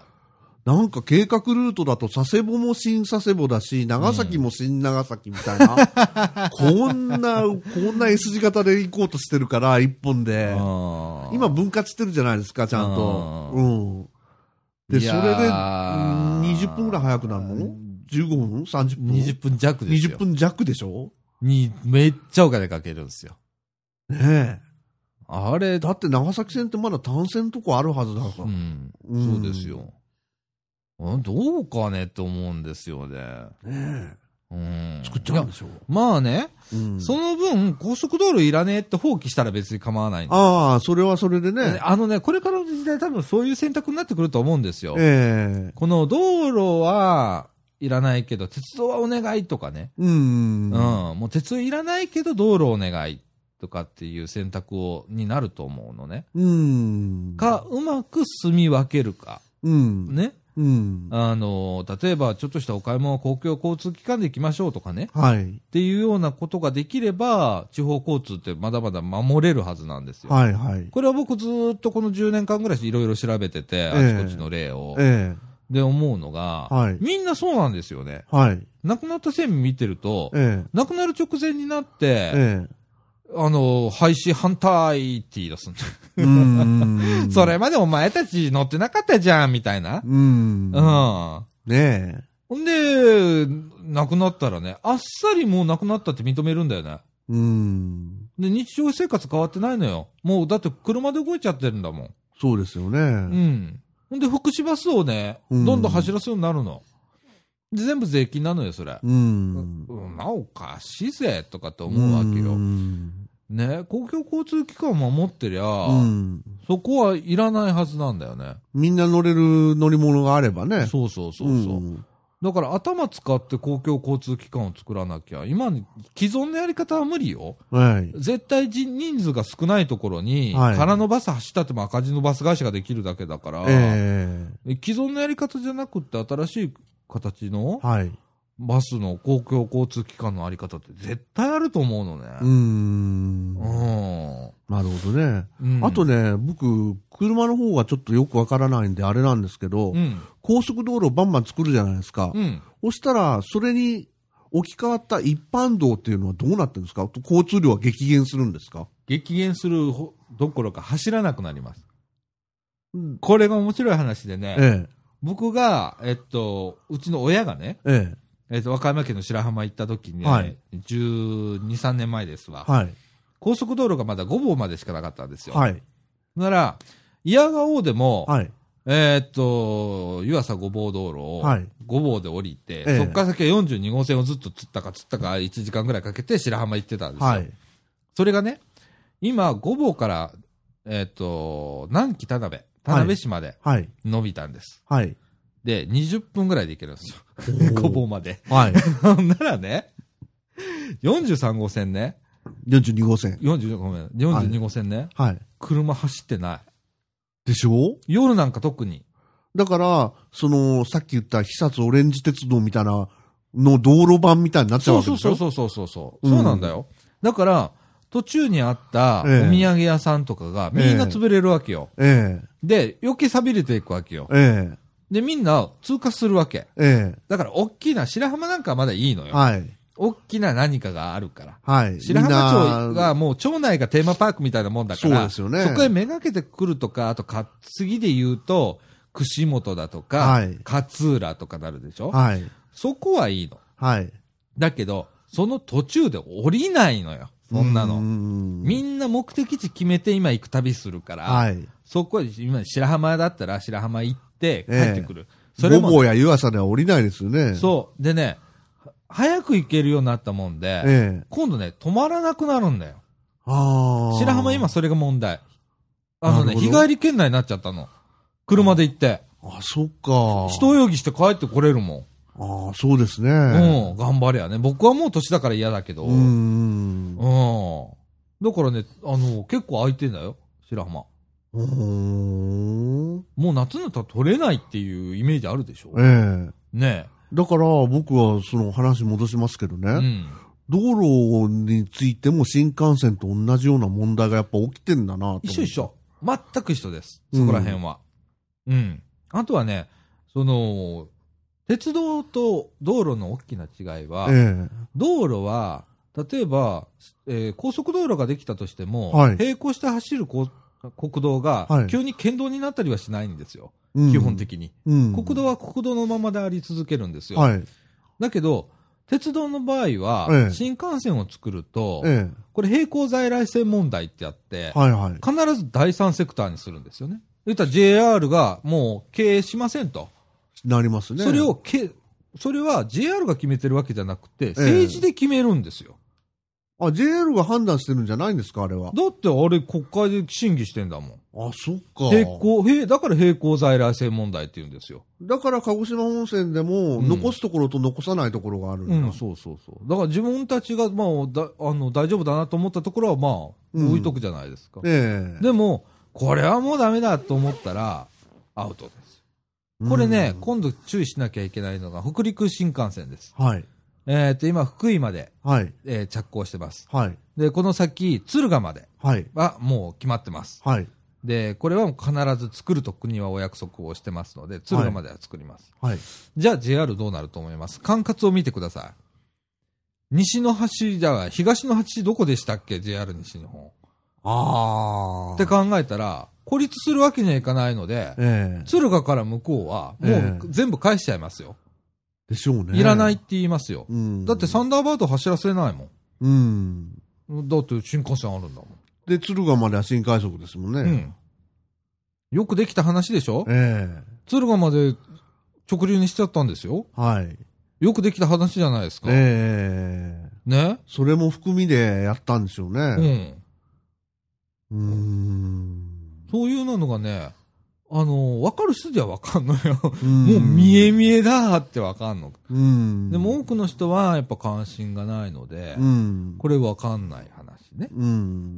なんか計画ルートだと佐世保も新佐世保だし、長崎も新長崎みたいな。こんな、こんな S 字型で行こうとしてるから、一本え。で。うん今分割してるじゃないですか、ちゃんと。ううん。で、いそれで、うん20分ぐらい早くなるの ?15 分 ?30 分？20分弱ですよ。20分弱でしょ？に、めっちゃお金かけるんですよ。ねあれえ。、だって長崎線ってまだ単線とこあるはずだから。うん、うんそうですよ。うんどうかねって思うんですよね。ねうんえ。。作っちゃうんでしょ。まあね、うんその分、高速道路いらねえって放棄したら別に構わないああ、それはそれでね。あのね、これからの時代多分そういう選択になってくると思うんですよ。ええこの道路は、いらないけど、鉄道はお願いとかね。うん。うん。もう鉄道いらないけど、道路お願いとかっていう選択を、になると思うのね。うん。か、うまく住み分けるか。うん。ね。うん。あの、例えば、ちょっとしたお買い物は公共交通機関で行きましょうとかね。はい。っていうようなことができれば、地方交通ってまだまだ守れるはずなんですよ。はいはい。これは僕ずーっとこの10年間ぐらいいろいろ調べてて、えあちこちの例を。えで思うのが、はいみんなそうなんですよね。え。はい。亡くなった線見てると、え亡くなる直前になっえ。て、えあの、廃止反対って言い出すんだ。それまでお前たち乗ってなかったじゃん、みたいな。うん。うん。ねほんで、亡くなったらね、あっさりもう亡くなったって認めるんだよね。え。うん。で、日常生活変わってないのよ。もう、だって車で動いちゃってるんだもん。そうですよね。うん。ほんで、福祉バスをね、うんどんどん走らすようになるの。で、全部税金なのよ、それ。うん。うん、まあ、おかしいぜ、とかって思うわけよ。うん。ね、公共交通機関を守ってりゃ、うん。そこはいらないはずなんだよね。みんな乗れる乗り物があればね。そうそうそうそう。んだから頭使って公共交通機関を作らなきゃ、今に既存のやり方は無理よ。はい。絶対人人数が少ないところに、はい空のバス走ったっても赤字のバス会社ができるだけだから、え既存のやり方じゃなくって新しい形のえ。はい。バスの公共交通機関のあり方って絶対あると思うのね。うーん。うん。なるほどね。うんあとね、僕、車の方がちょっとよくわからないんであれなんですけど、うん。高速道路バンバン作るじゃないですか。うん。そしたら、それに置き換わった一般道っていうのはどうなってるんですか？交通量は激減するんですか？激減するほどころか走らなくなります。うんこれが面白い話でね、え僕が、えっと、うちの親がね、え。ええっと、和歌山県の白浜行った時にね、はい12、3年前ですわえ。。はい。高速道路がまだ5号までしかなかったんですよ。はい。なら、嫌がおうでも、はい。えーっと、湯浅ごぼう道路をはい5号で降りて、ええそこから先は42号線をずっと釣ったか釣ったか1時間ぐらいかけて白浜行ってたんですよ。はい。それがね、今5号から、えーっと、南紀田辺、田辺市まではい。伸びたんです。はい。で、20分ぐらいで行けるんですよ。ーごぼうまで。はい。ほんならね、43号線ね、42号線。40ごめん、42号線ね、はい。車走ってない。でしょ？夜なんか特に。だから、その、さっき言った久津オレンジ鉄道みたいなの道路版みたいになっちゃうそうわけでしょ？そうそうそうそうそう。うんそうなんだよ。だから、途中にあったおええ土産屋さんとかがみんな潰れるわけよ。えで、余計錆びれていくわけよえ。。えで、みんな通過するわけ。え。えだから、大きな白浜なんかはまだいいのえ。よ。はい。大きな何かがあるから。はい。白浜町がもう町内がテーマパークみたいなもんだから、そうですよねそこへめがけてくるとか、あとか、次で言うと、串本だとか、はい勝浦とかなるでしょ、はい。そこはいいの。はい。だけど、その途中で降りないのよ。そんなの。みんんな目的地決めて今行く旅するから、はい。そこは今白浜だったら白浜行って帰ええってくる。それも、ボボや湯浅では降りないですよね。そう。でね、は早く行けるようになったもんで、ええ。今度ね、止まらなくなるんだよ。ああ。白浜今それが問題。あのね、日帰り圏内になっちゃったの。車で行って。あ、そっか。一泳ぎして帰ってこれるもああ、そうですね。ん。うん、頑張れやね。僕はもう年だから嫌だけど。ううん。ん。だからね、あの、結構空いてんだよ、白浜。うーん。もう夏になったら取れないっていうイメージあるでしょ？ええ。ねだから僕はその話戻しますけどえ。うね、ん。道路についても新幹線と同じような問題がやっぱ起きてんだなと一緒一。緒。全く一緒です。そこら辺は。うん。あとはね、その、鉄道と道路の大きな違いは、え道路は、例えば、えー高速道路ができたとしても、はい並行して走る国道が、はい急に県道になったりはしないんですよ。えうん基本。的に。うん。国道は国道のままであり続けるんですよ。はい。だけど、鉄道の場合は、ええ新幹線を作ると、えこれ並行在来線問題ってあってえ。、はいはい。必ず第三セクターにするんですよね。言ったら JR がもう経営しませんと。なりますね。それをけ、それは JR が決めてるわけじゃなくて、政治で決めるんですよ。あ、JR が判断してるんじゃないんですか、あれは。だってあれ国会で審議してんだもん。あ、そっか。並行、へだから並行在来線問題って言うんですよ。だから鹿児島本線でも、うん残すところと残さないところがあるんだ。うん、そうそうそう。だから自分たちが、まあ、だあの大丈夫だなと思ったところは、まあ、うん置いとくじゃないですか。ええでも、これはもうダメだと思ったら、アウトです。これね、うん今度注意しなきゃいけないのが、北陸新幹線です。はい。えっ、と、今、福井まで、はい。えー着工してます。はい。で、この先、敦賀まではい。はもう決まってます。はい。で、これはもう必ず作ると国はお約束をしてますので、敦賀までは作ります。はい。じゃあ JR どうなると思います？管轄を見てください。西の端じゃあ、東の端どこでしたっけ ?JR 西日本。ああ。って考えたら、孤立するわけにはいかないので、ええ敦賀から向こうは、もええう全部返しちゃいますよ。でしょうね。いらないって言いますよ。うん。だってサンダーバード走らせないもうん。ん。だって新幹線あるんだもで、敦賀までは新快速ですもんね。ん。うん。よくできた話でしょ？え敦賀まで直流にしちゃったんですよ。えはい。よくできた話じゃないですか。ええね？それも含みでやったんでしょううね。ん。うーん。そういうのがね、あの、わかる人じゃわかんのよ。うんもう見え見えだってわかんの。うん。でも多くの人はやっぱ関心がないので、うん。これわかんない話ね。う。うん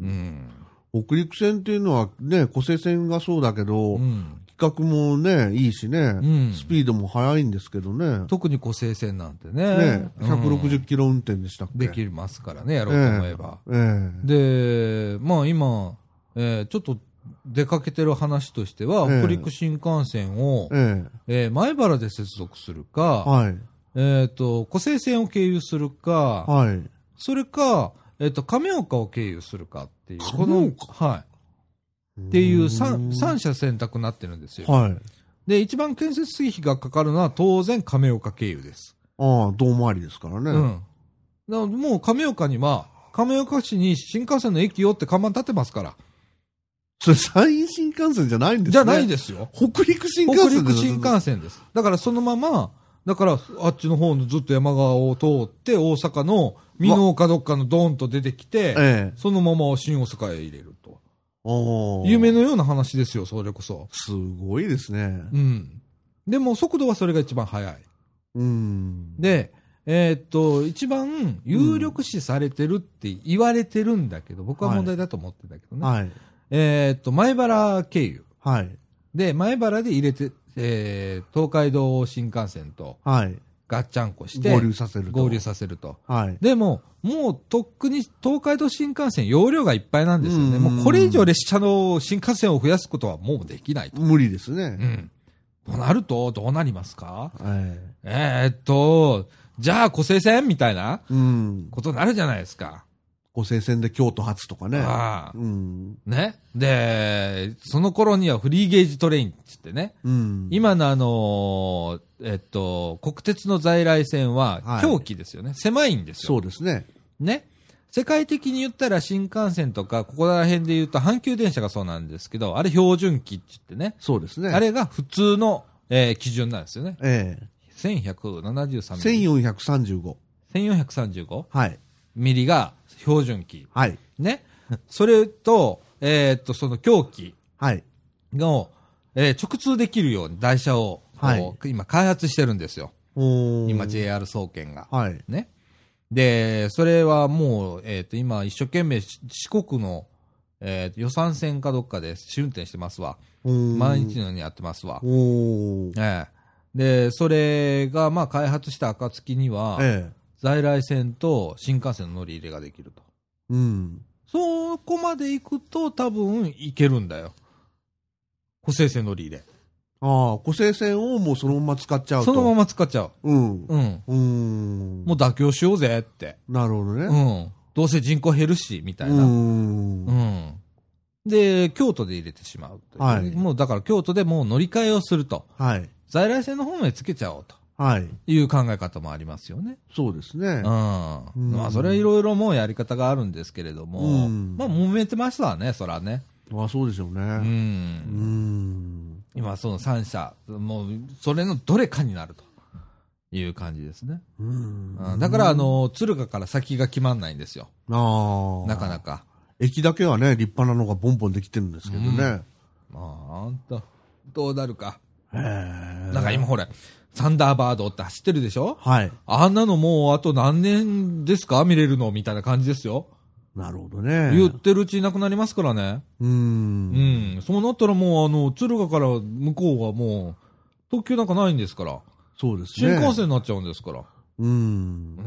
ん。北陸線っていうのはね、湖西線がそうだけど、うん。企画もね、いいしね、うんスピードも速いんですけどね。特に湖西線なんてね。ね、うん160キロ運転でしたっけ？できますからね、やろうと思えば。ええで、まあ今、えーちょっと出かけてる話としては、ええ北陸新幹線を、ええー前原で接続するえか、はい。えっ、と、湖西線を経由するか、はい。それか、えっ、と、亀岡を経由するかっていう、このはい。っていうー三ん三者選択になってるんですよ。はい。で、一番建設費がかかるのは当然亀岡経由です。ああ、遠回りですからね。うん。だからもう亀岡には、亀岡市に新幹線の駅よって看板立ってますから。それ山陰新幹線じゃないんですね。じゃないですよ。北陸新幹北線陸新幹線です。だからそのまま、だからあっちの方のずっと山側を通って大阪の美濃かどっかのドーンと出てきて、ええ。そのまま新大阪へ入れると。ああ。夢のような話ですよ、それこそ。すごいですね。うん。でも速度はそれが一番速い。うん。で、えーっと、一番有力視されてるって言われてるんだけど、僕は問題だと思ってたけどね。はい。えーっと、前原経由。はい。で、前原で入れて、えー東海道新幹線とはい。ガッチャンコして、合流させると。合流させると。はい。でも、もうとっくに東海道新幹線容量がいっぱいなんですよね。うんもうこれ以上列車の新幹線を増やすことはもうできないと。無理ですうね。ん。となると、どうなりますか？ええーっと、じゃあ、湖西線？みたいなえうん。ことになるじゃないですか。湖西線で京都発とかね。ああうん。ね。で、その頃にはフリーゲージトレインって言ってね。うん。今のあのーえっと、国鉄の在来線は狂気ですよね。狭いんですよ。そうですね。ね。世界的に言ったら新幹線とか、ここら辺で言うと阪急電車がそうなんですけど、あれ標準機って言ってね。そうですね。あれが普通の、えー基準なんですよね。ええ1173ミリ。1435。1435はい。ミリが標準機。はい。ね。それと、えーっと、その狂気はい。の、えー直通できるように台車を、はい今開発してるんですよ。今 JR 総研が。はい。ね。で、それはもう、えっ、と、今一生懸命し四国の、えー予算線かどっかで試運転してますわ。毎日のようにやってますわ。おーええで、それが、まあ、開発した暁には、ええ。在来線と新幹線の乗り入れができると。うん。そこまで行くと多分行けるんだよ。補正線乗り入れ。ああ、湖西線をもうそのまま使っちゃうと。そのまま使っちゃう。うん。うん。うん。もう妥協しようぜって。なるほどね。うん。どうせ人口減るし、みたいな。うん。うん。で、京都で入れてしまうはいもうだから京都でもう乗り換えをすると。はい。在来線の方へつけちゃおうとはい。いう考え方もありますよね。そうですねうん。。うんまあ、それはいろいろもうやり方があるんですけれども、うんまあ、揉めてましたわね、そらね。ああ、そうでしょうね。う。うんん。今、その3社、もう、それのどれかになると。いう感じですね。うんうんだから、あ、の、敦賀から先が決まんないんですよ。ああ。なかな。か。駅だけはね、立派なのがボンボンできてるんですけどね。まあ、あんた、どうなるか。へえ。なんか今ほれ、サンダーバードって走ってるでしょ？はい。あんなのもうあと何年ですか？見れるのみたいな感じですよ。なるほどね。言ってるうちになくなりますからね。う。うんん。そうなったらもうあの、敦賀から向こうはもう、特急なんかないんですから。そうですね。新幹線になっちゃうんですから。うん。ね？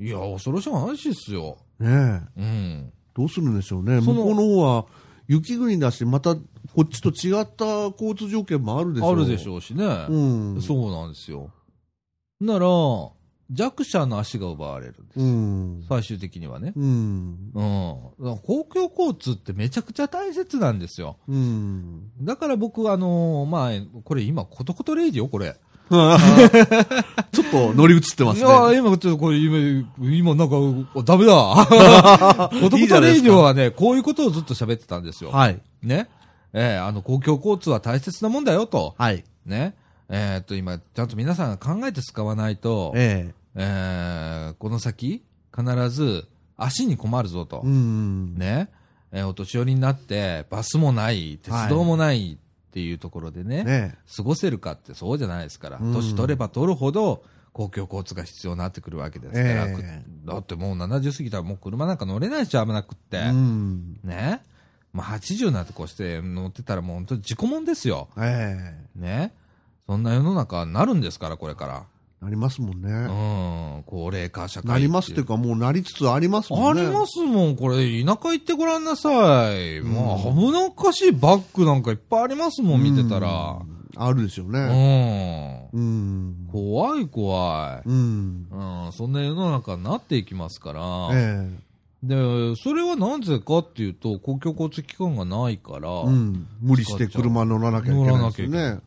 いや、恐ろしい話ですよ。ねえ。うん。どうするんでしょうね。その向こうの方は雪国だし、またこっちと違った交通条件もあるでしょう。あるでしょうしね。うん。そうなんですよ。なら、弱者の足が奪われるんです。うん。最終的にはね。うん。うん。公共交通ってめちゃくちゃ大切なんですよ。うん。だから僕、あのーまあ、これ今、コトコトレイジよ、これ。ちょっと乗り移ってますね。いや、今、ちょっとこれ、今、今なんか、ダメだ。コトコトレイジはね、こういうことをずっと喋ってたんですよ。はい。ね。えーあの、公共交通は大切なもんだよと。はい。ね。えーっと、今、ちゃんと皆さんが考えて使わないと、ええーこの先、必ず足に困るぞとえ。うん。ね。えーお年寄りになって、バスもない、鉄道もないっていうところでね、ね過ごせるかってそうじゃないですから、うん年取れば取るほど、公共交通が必要になってくるわけですから、ええくだってもう70過ぎたらもう車なんか乗れないし、危なくって。うん。ね。まあ、80になってこうして乗ってたらもう本当に自己もんですよ。ええね。そんな世の中になるんですから、これから。なりますもんうね。ん。高齢化社会なりますっていうか、もうなりつつありますもんね。ありますもん、これ、田舎行ってごらんなさい。うんまあ、危なっかしいバッグなんかいっぱいありますもん、見てたら。うん。あるでしょううね。ん。うん。怖い怖い。うん。うん、そんな世の中になっていきますから。えで、それはなぜかっていうと、公共交通機関がないから、えうん。無理して車乗らなきゃいけないですね。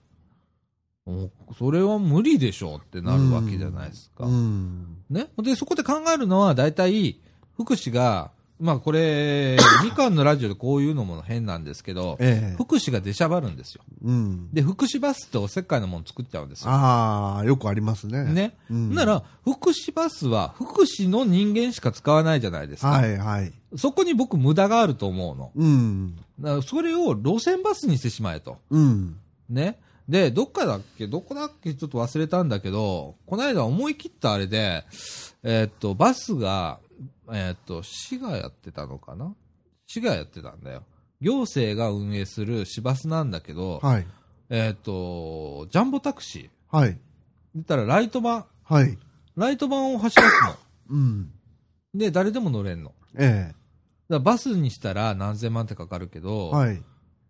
それは無理でしょうってなるわけじゃないですか。うん。ね。で、そこで考えるのは、大体、福祉が、まあこれ、みかんのラジオでこういうのも変なんですけど、ええ福祉が出しゃばるんですよ。うん。で、福祉バスっておせっかいなもの作っちゃうんですよ。ああ、よくありますね。。ね。うんなら、福祉バスは福祉の人間しか使わないじゃないですか。はいはい。そこに僕無駄があると思うの。うん。だからそれを路線バスにしてしまえと。うん。ね。で、どっかだっけどこだっけちょっと忘れたんだけど、この間思い切ったあれで、えーっと、バスが、えーっと、市がやってたのかな？市がやってたんだよ。行政が運営する市バスなんだけど、はい。えーっと、ジャンボタクシー。はい。言ったらライト版、はい。ライト版を走らすの。うん。で、誰でも乗れんの。えだからバスにしたら何千万ってかかるけえど、はい。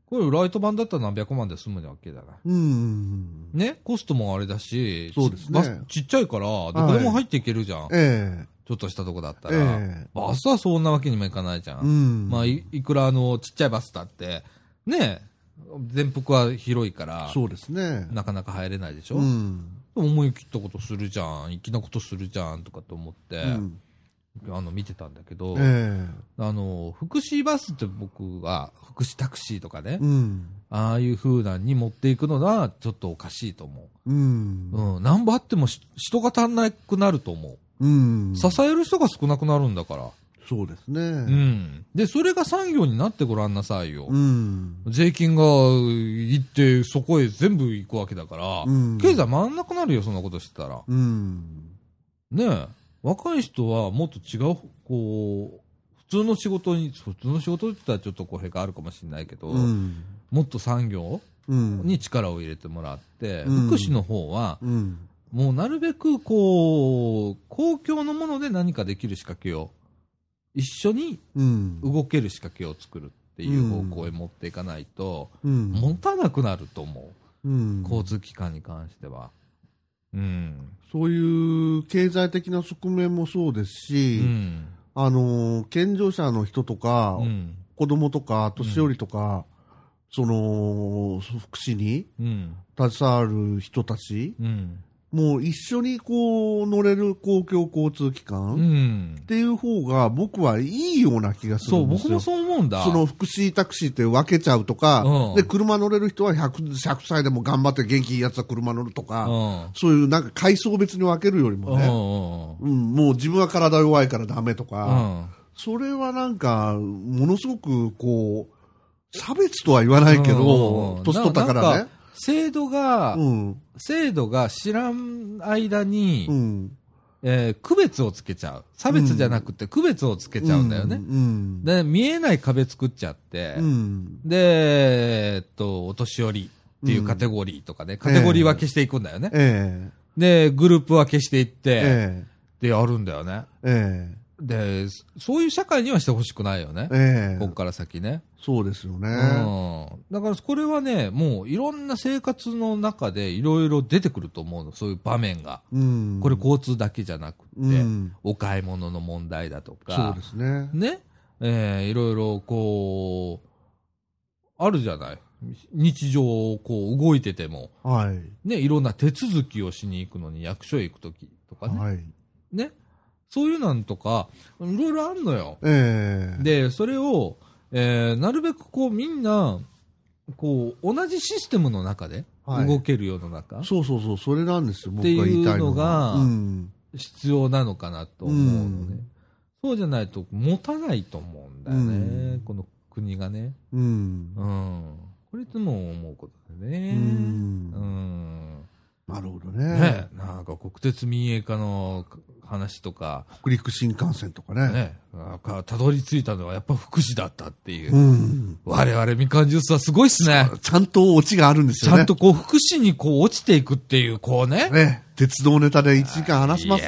これライト版だったら何百万で済むわけだから。うん。ね、コストもあれだし、そうですねちっちゃいから、どこでも入っていけるじゃん。えちょっとしたとこだったえら。えバスはそんなわけにもいかないじゃえん。うん。まあい、いくらあの、ちっちゃいバスだって、ね、全幅は広いから、そうですね。なかなか入れないでしょ、うん。思い切ったことするじゃん、粋なことするじゃんとかと思って、うんあの、見てたんだけど、えあの、福祉バスって僕は、福祉タクシーとかねえ、うん。ああいう風なに持っていくのはちょっとおかしいと思うん。う。うん。何ぼあってもし人が足んなくなると思う。うん。支える人が少なくなるんだから。そうですね。うん。で、それが産業になってごらんなさいよ。うん。税金が行って、そこへ全部行くわけだから、うん経済回んなくなるよ、そんなことしてたら。うん。ねえ。若い人はもっと違う、こう、普通の仕事に、普通の仕事って言ったらちょっと語弊があるかもしれないけど、うん。もっと産業うん。に力を入れてもらって、うん福祉の方は、うん。もうなるべくこう、公共のもので何かできる仕掛けを、一緒にうん。動ける仕掛けを作るっていう方向へ持っていかないと、うん。持たなくなると思うんう。交通機関に関しては。うん。そういう経済的な側面もそうですうし、ん。あの、健常者の人とか、うん。子供とか、年寄りとか、その、福祉にうん。携わる人たちうん。もう一緒にこう乗れる公共交通機う関んっ。ていう方が僕はいいような気がすそう、るんですよ。僕もそう思うんだ。その福祉タクシーって分けちゃうとか、うんで、車乗れる人は 100, 100歳でも頑張って元気いいやつは車乗るとか、うん。そういうなんか階層別に分けるよりもね、うんうん、もう自分は体弱いからダメとうか、ん。それはなんか、ものすごくこう、差別とは言わないけうんど、年取ったかならね。制度が、うん、制度が知らん間に、うん。えー区別をつけちゃう。差別じゃなくて区別をつけちゃうんだよね。うん。で、見えない壁作っちゃって、うん。で、えっと、お年寄りっていうカテゴリーとかね、カテゴリー分けしていくんだよね。えで、グループ分けしていっえて、えで、やるんだよね。ええで、そういう社会にはしてほしくないよねえ。ええここから先ね。そうですよね。うん。だからこれはね、もういろんな生活の中でいろいろ出てくると思うの、そういう場面が。うん。これ交通だけじゃなくて、うん。お買い物の問題だとそうかで、すね。ね、えーいろいろこう、あるじゃない。日常をこう動いてても、はい。ね、いろんな手続きをしに行くのに役所へ行くときとかね、はい。ね、そういうなんとか、いろいろあるのよ。ええで、それを、えーなるべくこうみんな、こう、同じシステムの中ではい動ける世の中、そうそうそう、それなんですよ、僕っていうが言いたいのが。必要なのかなと思うのね。うんそうじゃないと持たないと思うんだよね、うんこの国がね。うんう。ん。これいつも思うことだうね。んうん。なるほどねね。なんか国鉄民営化の話とか、北陸新幹線とかね。ね、なんかたどり着いたのはやっぱ福祉だったっていう。うん。我々みかんジュースはすごいっすね。ちゃんとオチがあるんですよね。ちゃんとこう福祉にこう落ちていくっていう、こうね。ね。鉄道ネタで1時間話しますっ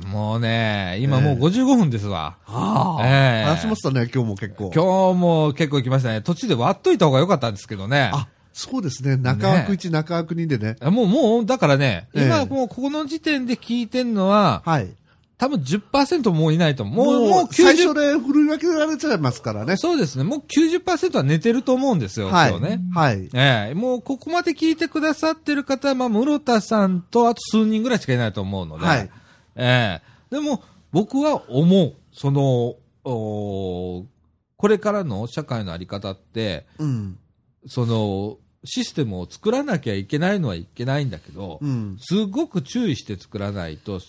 てもうね、今もう55分ですわ。ああええ話しましたね、今日も結構。今日も結構行きましたね。途中で割っといた方が良かったんですけどね。あ、そうですね。中枠1、中枠2でね。もう、もう、だからね、ええ今もうここの時点で聞いてんのは、はい。多分10%もういないと思う。もう、もうもう、最初90%。で振り分けられちゃいますからね。そうですね。もう90%は寝てると思うんですよ、はい。今日ね。はい。ええもうここまで聞いてくださってる方は、まあ、室田さんとあと数人ぐらいしかいないと思うので、はいええでも、僕は思う。その、おーこれからの社会のあり方って、うん。その、システムを作らなきゃいけないのはいけないんだけど、うん。すごく注意して作らないと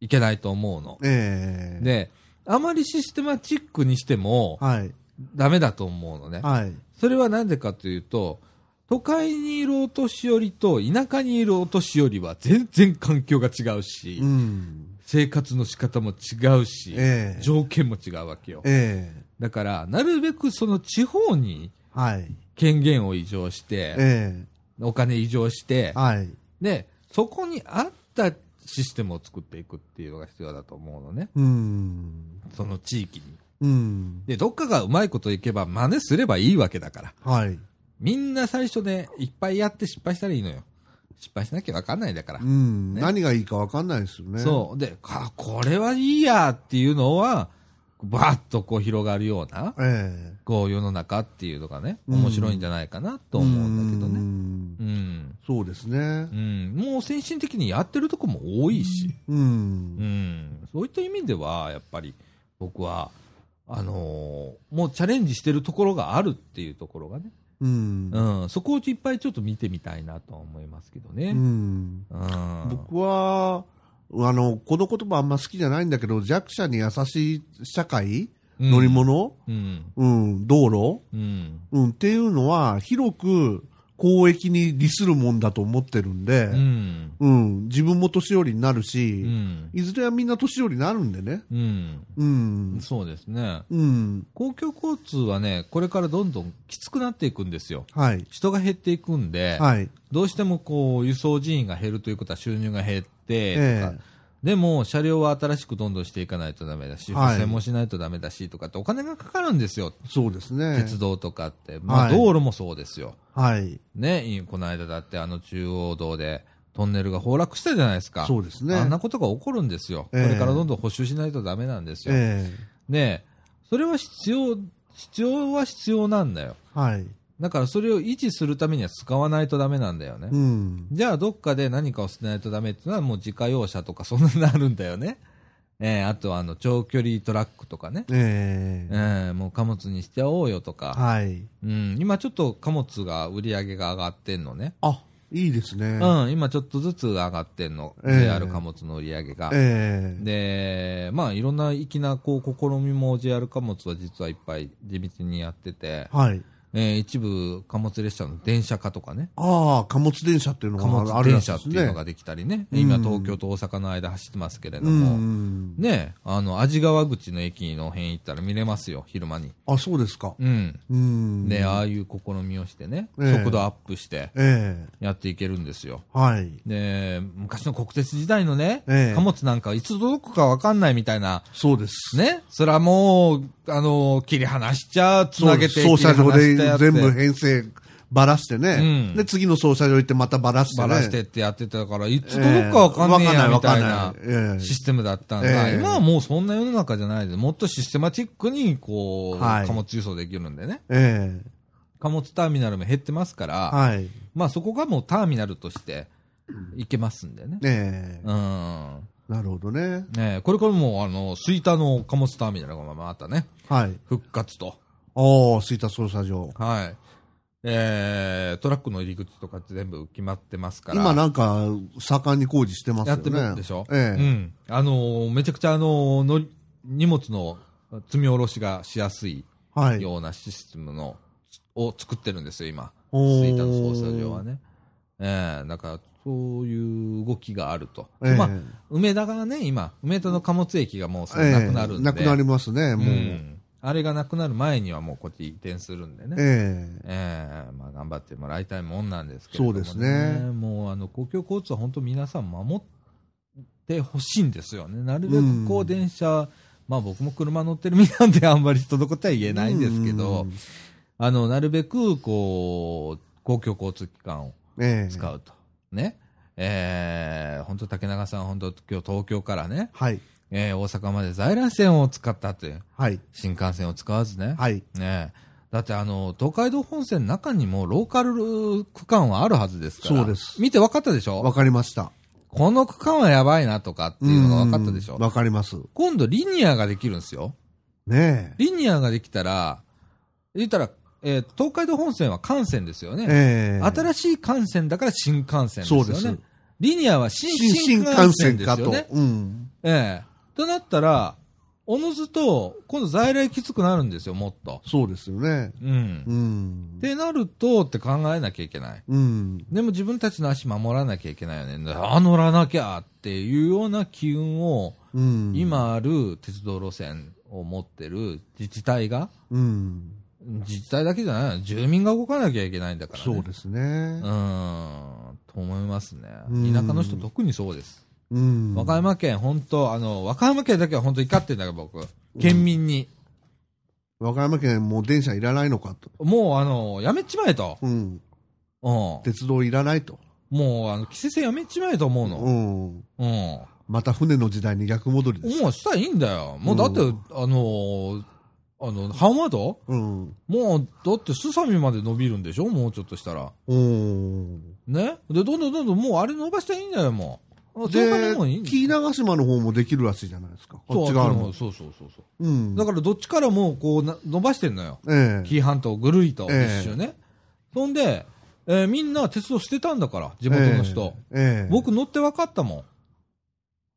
いけないと思うの。ええで、あまりシステマチックにしてもはい。ダメだと思うのね。はい。それはなんでかというと、都会にいるお年寄りと田舎にいるお年寄りは全然環境が違うし、うん。生活の仕方も違うし、ええ条件も違うわけよ。ええだから、なるべくその地方にはい。権限を移譲して、えお金移譲してえ、はい。で、そこに合ったシステムを作っていくっていうのが必要だと思うのね。うん。その地域に。うん。で、どっかがうまいこといけば真似すればいいわけだから。はい。みんな最初でいっぱいやって失敗したらいいのよ。失敗しなきゃわかんないんだからう。ん。ね何がいいかわかんないですよね。そう。で、あ、これはいいやっていうのは、バーッとこう広がるような、ええこう世の中っていうのがね、うん面白いんじゃないかなと思うんだけどね。うんうん。そうですねう。ん。もう先進的にやってるとこも多いし。う。うんん。そういった意味では、やっぱり僕は、あのーもうチャレンジしてるところがあるっていうところがね。うん。うん。そこをいっぱいちょっと見てみたいなとは思いますけどね。ううん。ん。僕は、あの、この言葉あんま好きじゃないんだけど、弱者に優しい社会、うん。乗り物、うん。うん、道路、うん。うん、っていうのは、広く公益に利するもんだと思ってるんで、うん。うん、自分も年寄りになるうし、ん。いずれはみんな年寄りになるんでね。うん。うん。そうですね。うん。公共交通はね、これからどんどんきつくなっていくんですよ。はい。人が減っていくんで、はい。どうしてもこう輸送人員が減るということは収入が減ってとか、えでも車両は新しくどんどんしていかないとダメだし、はい補正もしないとダメだしとかってお金がかかるんですよ。そうですね。鉄道とかって。まあはい道路もそうですよ。はい。ね、この間だってあの中央道でトンネルが崩落したじゃないですか。そうですね。あんなことが起こるんですよ。ええこれからどんどん補修しないとダメなんですよ。えねそれは必要、必要は必要なんだよ。えはい。だからそれを維持するためには使わないとダメなんだよね。うん。じゃあどっかで何かを捨てないとダメっていうのはもう自家用車とかそんなになるんだよね。えーあとはあの長距離トラックとかね。えええーもう貨物にしちゃおうよとか。はい。うん、今ちょっと貨物が売り上げが上がってんのね。あ、いいですね。うん、今ちょっとずつ上がってんの。ええ JR 貨物の売り上げが。ええで、まあいろんな粋なこう試みも JR 貨物は実はいっぱい地道にやってて、はい。えー一部貨物列車の電車化とかね、ああ、貨物電車っていうの貨物があるら電車ってしいですね。いうのができたりね、うん今東京と大阪の間走ってますけれどうも、ん。ね、あの、味川口の駅の辺行ったら見れますよ、昼間に。あ、そうですか。うん。うん。で、ああいう試みをしてね、ええ速度アップしてえやっていけるんですよ。えはい。で、昔の国鉄時代のね、ええ貨物なんかいつ届くかわかんないみたいな、そうです。ね、それはもう、あの、切り離しちゃ、つなげて、そうです操作上で切り離してやって全部編成ばらしてね。うんで、次の操作上行ってまたばらしてね。ばらしてってやってたから、いつ届くかわかんねえや、ええみたいなシステムだったんだ。ええ今はもうそんな世の中じゃないで、もっとシステマチックに、こう、はい貨物輸送できるんでね。え貨物ターミナルも減ってますから、えはい。まあそこがもうターミナルとして行けますんでね。ええうん。なるほどね。ねこれからもう、あの、吹田の貨物ターミナルがまたね、はい。復活と。おー、吹田操作場。はい。えー、トラックの入り口とかって全部決まってますから。今なんか、盛んに工事してますよね。やってるでしょ、ええうん。あのーめちゃくちゃあのーのり荷物の積み下ろしがしやすいはい。ようなシステムの、を作ってるんですよ、今。吹田の操作上はね。ええだから、そういう動きがあると。ええまあ、梅田がね、今、梅田の貨物駅がもうなくなるんで。なくなりますね、うもう。ん。あれがなくなる前にはもうこっち移転するんでね。ええええまあ頑張ってもらいたいもんなんですけれども、そうですねもうあの公共交通は本当皆さん守ってほしいんですよね。なるべくこううん電車、まあ僕も車乗ってる身なんであんまり人のことは言えないんですけど、うんあの、なるべくこう、公共交通機関をええ使うと。ね。ええ本当竹中さん本当今日東京からね、はい。えー大阪まで在来線を使ったという、はい。新幹線を使わずね。はい。ねえ。だってあの、東海道本線の中にもローカル区間はあるはずですから。そうです見て分かったでしょ？わかりました。この区間はやばいなとかっていうのが分かったでしょ？うんわかります。今度リニアができるんですよ。ねリニアができたら、言ったら、えー東海道本線は幹線ですよえ。ね。ええ新しい幹線だから新幹線ですよね。そうですリニアは新新新幹新幹線線かと。ですよね。うん。ええとなったら、おのずと、今度在来きつくなるんですよ、もっと。そうですよね。うん。うんっ。てなるとって考えなきゃいけない。うん。でも自分たちの足守らなきゃいけないよね。あ、乗らなきゃっていうような機運を、うん。、今ある鉄道路線を持ってる自治体が、うん。自治体だけじゃないの住民が動かなきゃいけないんだからね。そうですね。うん、と思いますね。うん田舎の人特にそうです。うん。和歌山県、本当あの、和歌山県だけは本当怒ってんだけど、僕。県民に。和歌山県もう電車いらないのかと。もう、あの、やめちまえと。うん。うん。鉄道いらないと。もう、あの、規制線やめちまえと思うの。うん。うん。また船の時代に逆戻りです。もうしたらいいんだよ。もうだって、うんあのーあの、半和道うん。もう、だって、すさみまで伸びるんでしょ？もうちょっとしたら。うん。ね？で、どんどんどんどん、もうあれ伸ばしたらいいんだよ、もう。でそうかもいいん、だ紀伊長島の方もできるらしいじゃないですか。こっち側も。そうそうそうそう。うん。だから、どっちからも、こうな、伸ばしてんのよ。ええ紀伊半島ぐるりと、ええ一周ね。そんで、えーみんな鉄道捨てたんだから、地元の人。ええ僕乗って分かったも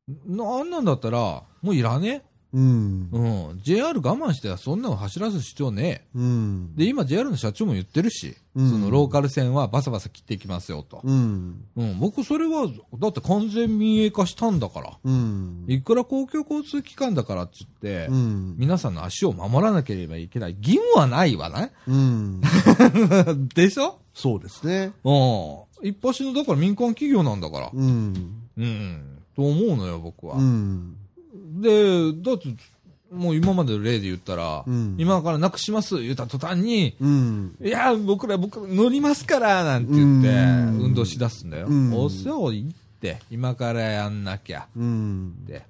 ん。なあんなんだったら、もういらねうん。うん。JR 我慢してそんなの走らす必要ねえ。うん。で、今 JR の社長も言ってるし、うんそのローカル線はバサバサ切っていきますよと。うん。うん、僕それは、だって完全民営化したんだから。うん。いくら公共交通機関だからって言って、うん。皆さんの足を守らなければいけない義務はないわね。うん。でしょ？そうですね。うん。一発の、だから民間企業なんだから。うん。うん。と思うのよ、僕は。うん。で、だって、もう今までの例で言ったら、うん今からなくします言った途端に、うん。いや、僕ら、僕乗りますから、なんて言って、うん運動しだすんだよ。うんおそういいって、今からやんなきゃうん。って。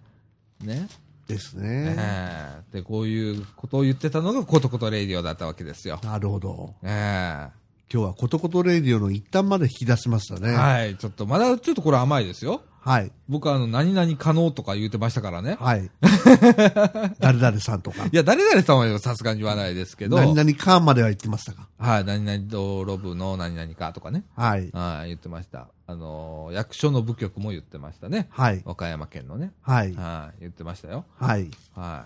ね。ですね。ええで、こういうことを言ってたのがコトコトレイディオだったわけですよ。なるほど。え今日はことことレディオの一端まで引き出しましたえね。はい。ちょっと、まだちょっとこれ甘いですよ。はい。僕はあの、何々可能とか言ってましたからね。はい。誰々さんとか。いや、誰々さんはさすがに言わないですけど、何々かまでは言ってましたか？はい、何々道路部の何々かとかね。はい。はい、言ってました。あのー役所の部局も言ってましたね。はい。和歌山県のね。はい。はい、言ってましたよ。はい。は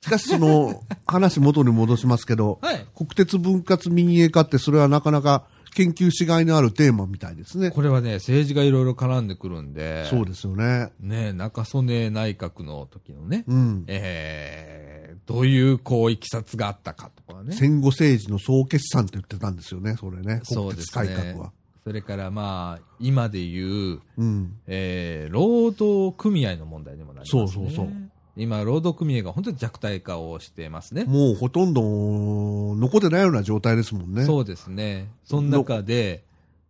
しかしその、話元に戻しますけどい。はい。国鉄分割民営化ってそれはなかなか研究しがいのあるテーマみたいですね。これはね、政治がいろいろ絡んでくるんで、そうですよね。ね、中曽根内閣の時のね、うん。えー、どういうこう、いきさつがあったかとかね。戦後政治の総決算って言ってたんですよね、それね。そう国鉄ですね改革は。それからまあ、今で言う、うん。えー、労働組合の問題にもなりますね。そうそうそう今、労働組合が本当に弱体化をしてますね。もうほとんど残ってないような状態ですもんね。そうですね。その中で、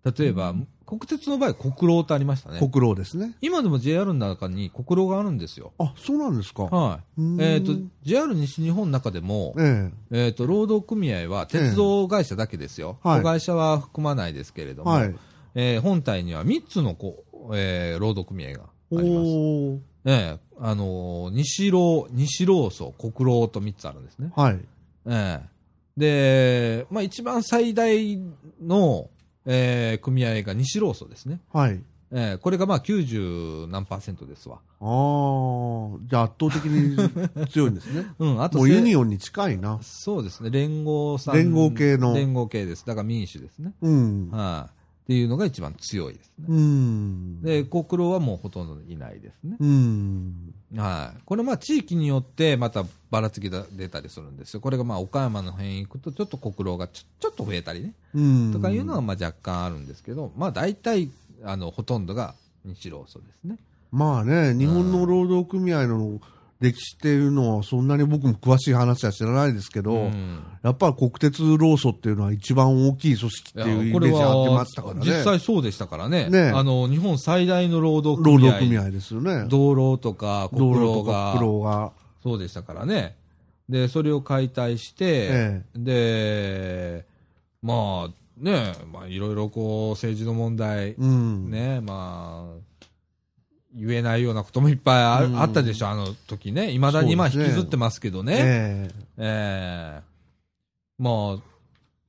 例えば、国鉄の場合、国労ってありましたね。国労ですね。今でも JR の中に国労があるんですよ。あ、そうなんですか。はい。うーんえっ、と、JR 西日本の中でも、ええっ、と、労働組合は鉄道会社だけですよ。はい子会社は含まないですけれども、えはい。えー本体には3つのこう、えー労働組合があります。ええあのー西労、西労組、国労と3つあるんですね。はい。ええで、まあ一番最大の、えー組合が西労組ですね。はい。ええこれがまあ90何パーセントですわ。ああ、じゃあ圧倒的に強いんですね。うん、あともうせユニオンに近いな。そうですね、連合さん。連合系の連合系です。だから民主ですね。うん。はい、っていうのが一番強いですね。うん。で、国労はもうほとんどいないですね。うん。はい。これまあ地域によってまたばらつきが出たりするんですよ。これがまあ岡山の辺行くとちょっと国労がちょちょっと増えたりね。うん。とかいうのはまあ若干あるんですけど、まあ大体、あの、ほとんどが日労組ですね。まあね、日本の労働組合の歴史っていうのはそんなに僕も詳しい話は知らないですけど、うんやっぱり国鉄労組っていうのは一番大きい組織っていうイメージあってましたからね。実際そうでしたからね。ねあの、日本最大の労働組合。労働組合ですよね。道路とか国道労路とかが国労が。そうでしたからね。で、それを解体して、えで、まあね、まあいろいろこう政治の問題、うん。ね、まあ、言えないようなこともいっぱいあ,、うんあったでしょ、あの時ね。未だに今そうですね引きずってますけどね。えええまあ、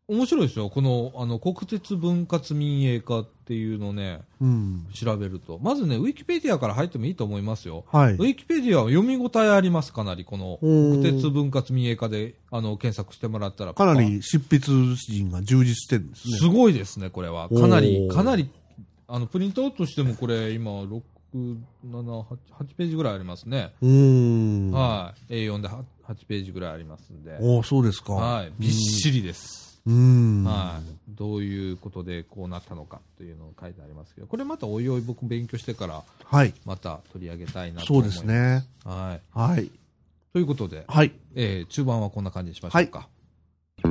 面白いですよ。この、あの、国鉄分割民営化っていうのをね、えうん。調べると。まずね、ウィキペディアから入ってもいいと思いますよ。はいウ。ィキペディアは読み応えあります、かなり。この、国鉄分割民営化で、あの、検索してもらったら。かなり執筆陣が充実してるんですね。すごいですね、これは。かなり、かなり、あの、プリントアウトしてもこれ、今、6、7、8、8ページぐらいありますね。はい。A4 で 8, 8ページぐらいありますんで。おーそうですか。はい。びっしりです。うーん。はい。どういうことでこうなったのかというのを書いてありますけど、これまたおいおい僕勉強してから、はい。また取り上げたいなとそうで思います。すね。はい。はい。ということで、はい。えー中盤はこんな感じにしましょうか。はい、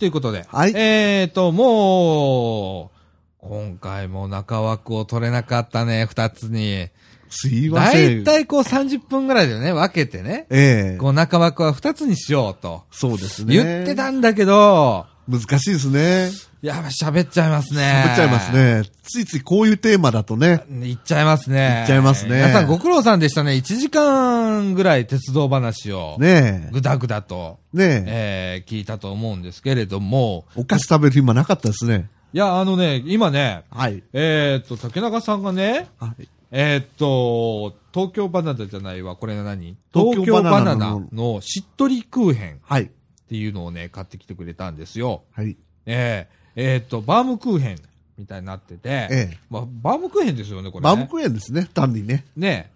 ということで。はいえーと、もう、今回も中枠を取れなかったね、二つに。すいまだせん。いたいこう30分ぐらいでね、分けてね。ええこう中枠は二つにしようと。そうですね。言ってたんだけど、難しいですね。いや、喋っちゃいますね。喋っちゃいます。ね。ついついこういうテーマだとね。言っちゃいますね。言っちゃいますね皆さんご苦労さんでしたね。1時間ぐらい鉄道話を、ねぐだぐだと、え。ねえ。えー聞いたと思うんですけれども、お菓子食べる暇なかったですね。いや、あのね、今ね、はい。えーっと、竹中さんがね、はい。えーっと、東京バナナじゃないわ、これ何？東京バナバナのしっとりクーヘンっはい。ていうのをね、買ってきてくれたんですよ。はい。えー、えーっと、バームクーヘンみたいになってて、ええ。まあ、バームクーヘンですよね、これ、ね。バームクーヘンですね、単にね。ね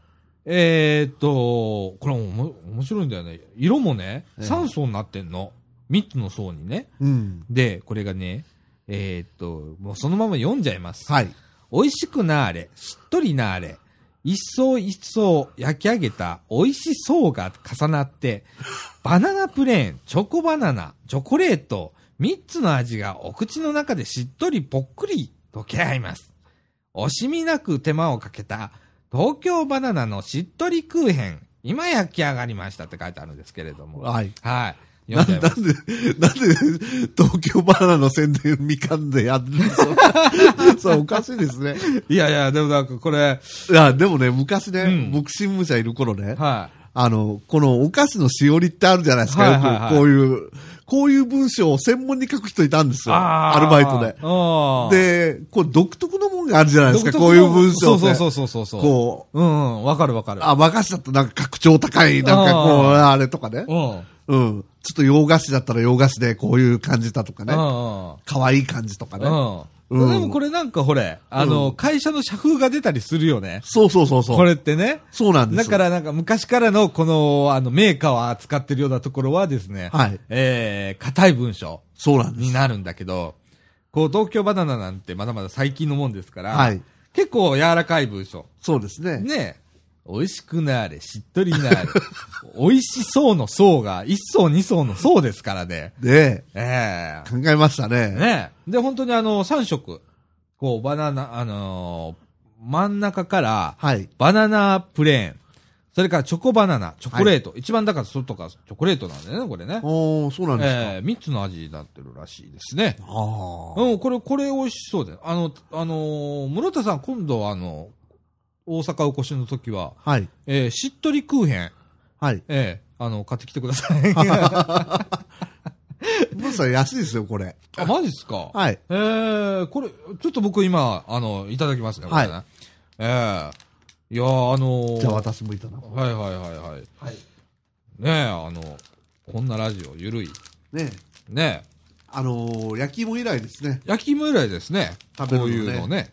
えーっと、これおも面白いんだよね。色もね、ええ3層になってんの。3つの層にね。うん。で、これがね、えーっと、もうそのまま読んじゃいます。はい。美味しくなーれ、しっとりなーれ、一層一層焼き上げた美味しそうが重なって、バナナプレーン、チョコバナナ、チョコレート、三つの味がお口の中でしっとりぽっくり溶け合います。惜しみなく手間をかけた東京バナナのしっとりクーヘン、今焼き上がりましたって書いてあるんですけれども。はい。はい。な読ん。で、なんで、東京バナナの宣伝みかんでやるんですかそう、おかしいですね。いやいや、でもなんかこれ、いや、でもね、昔ね、うん僕新聞社いる頃ね、はあの、このお菓子のしおりってあるじゃないですか、はいはいはいよくこういう、こういう文章を専門に書く人いたんですい。よ。アルバイトで。で、で、こう独特のもんがあるじゃないですか、こういう文章って。そうそうそうそうそう。こう、うんうん、わかるわかる。あ、和菓子だとなんか格調高い、なんかこう、ああれとかね。うん。うん。ちょっと洋菓子だったら洋菓子でこういう感じだとかね。う可愛い感じとかね。ん。うん。うんでもこれなんかほれ、あの、会社の社風が出たりするよね。そうそうそうそう。これってね。そうなんですよ。だからなんか昔からのこの、あの、メーカーを扱ってるようなところはですね、はい。えー、硬い文章そうなんです。になるんだけど、こう、東京バナナなんてまだまだ最近のもんですから、はい。結構柔らかい文章。そうですね。ね美味しくなれ、しっとりなれ。美味しそうの層が、一層二層の層ですからね。で、ええ考えましたね。ねで、本当にあの、3色。こう、バナナ、あのー真ん中から、はい。バナナプレーン。それからチョコバナナ、チョコレート。一番だから外がチョコレートなんだよね、これね。おー、そうなんですか。ええ三つの味になってるらしいですね。ああ。うん、これ、これ美味しそうだよ。あの、あのー室田さん、今度あの、大阪お越しの時は、はい。えーしっとりクーヘン、はい。ええあの、買ってきてください。ブースは安いですよ、これ。あ、マジっすか？はい。ええこれ、ちょっと僕今、あの、いただきますね、これね。はいええいやーあのーじゃあ私もいただこはいはいはいはい。う。はい。ねえ、あの、こんなラジオ、ゆるい。ねねえ、あのー、焼き芋以来ですね。焼き芋以来ですね。食べるねういうのね。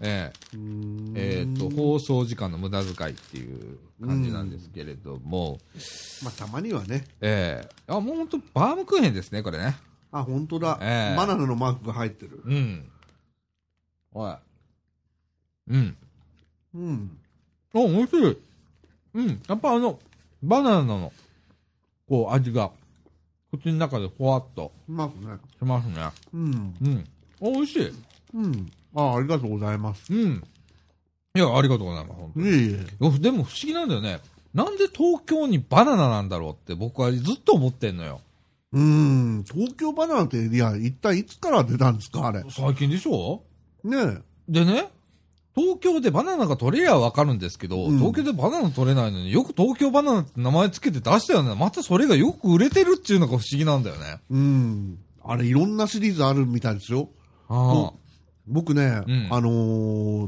えうーんええっと、放送時間の無駄遣いっていう感じなんですけれども、まあ、たまにはね。ええあ、もう本当バームクーヘンですね、これね。あ、本当だ。ええバナナのマークが入ってる。うん。おい。うん。うん。あ、美味しい。うん。やっぱあの、バナナの、こう、味が、口の中でふわっとうまくね。しますね。うん。うん。あ、美味しい。うん。あありがとうございます。うん。いや、ありがとうございます、本当に。いえいえ。よでも不思議なんだよね。なんで東京にバナナなんだろうって僕はずっと思ってんのよ。うーん。東京バナナって、いや、一体いつから出たんですかあれ。ね最近でしょ？え。でね、東京でバナナが取れりゃわかるんですけど、うん東京でバナナ取れないのによく東京バナナって名前つけて出したよね。またそれがよく売れてるっていうのが不思議なんだよね。うん。あれ、いろんなシリーズあるみたいですよ。あ僕ね、うんあの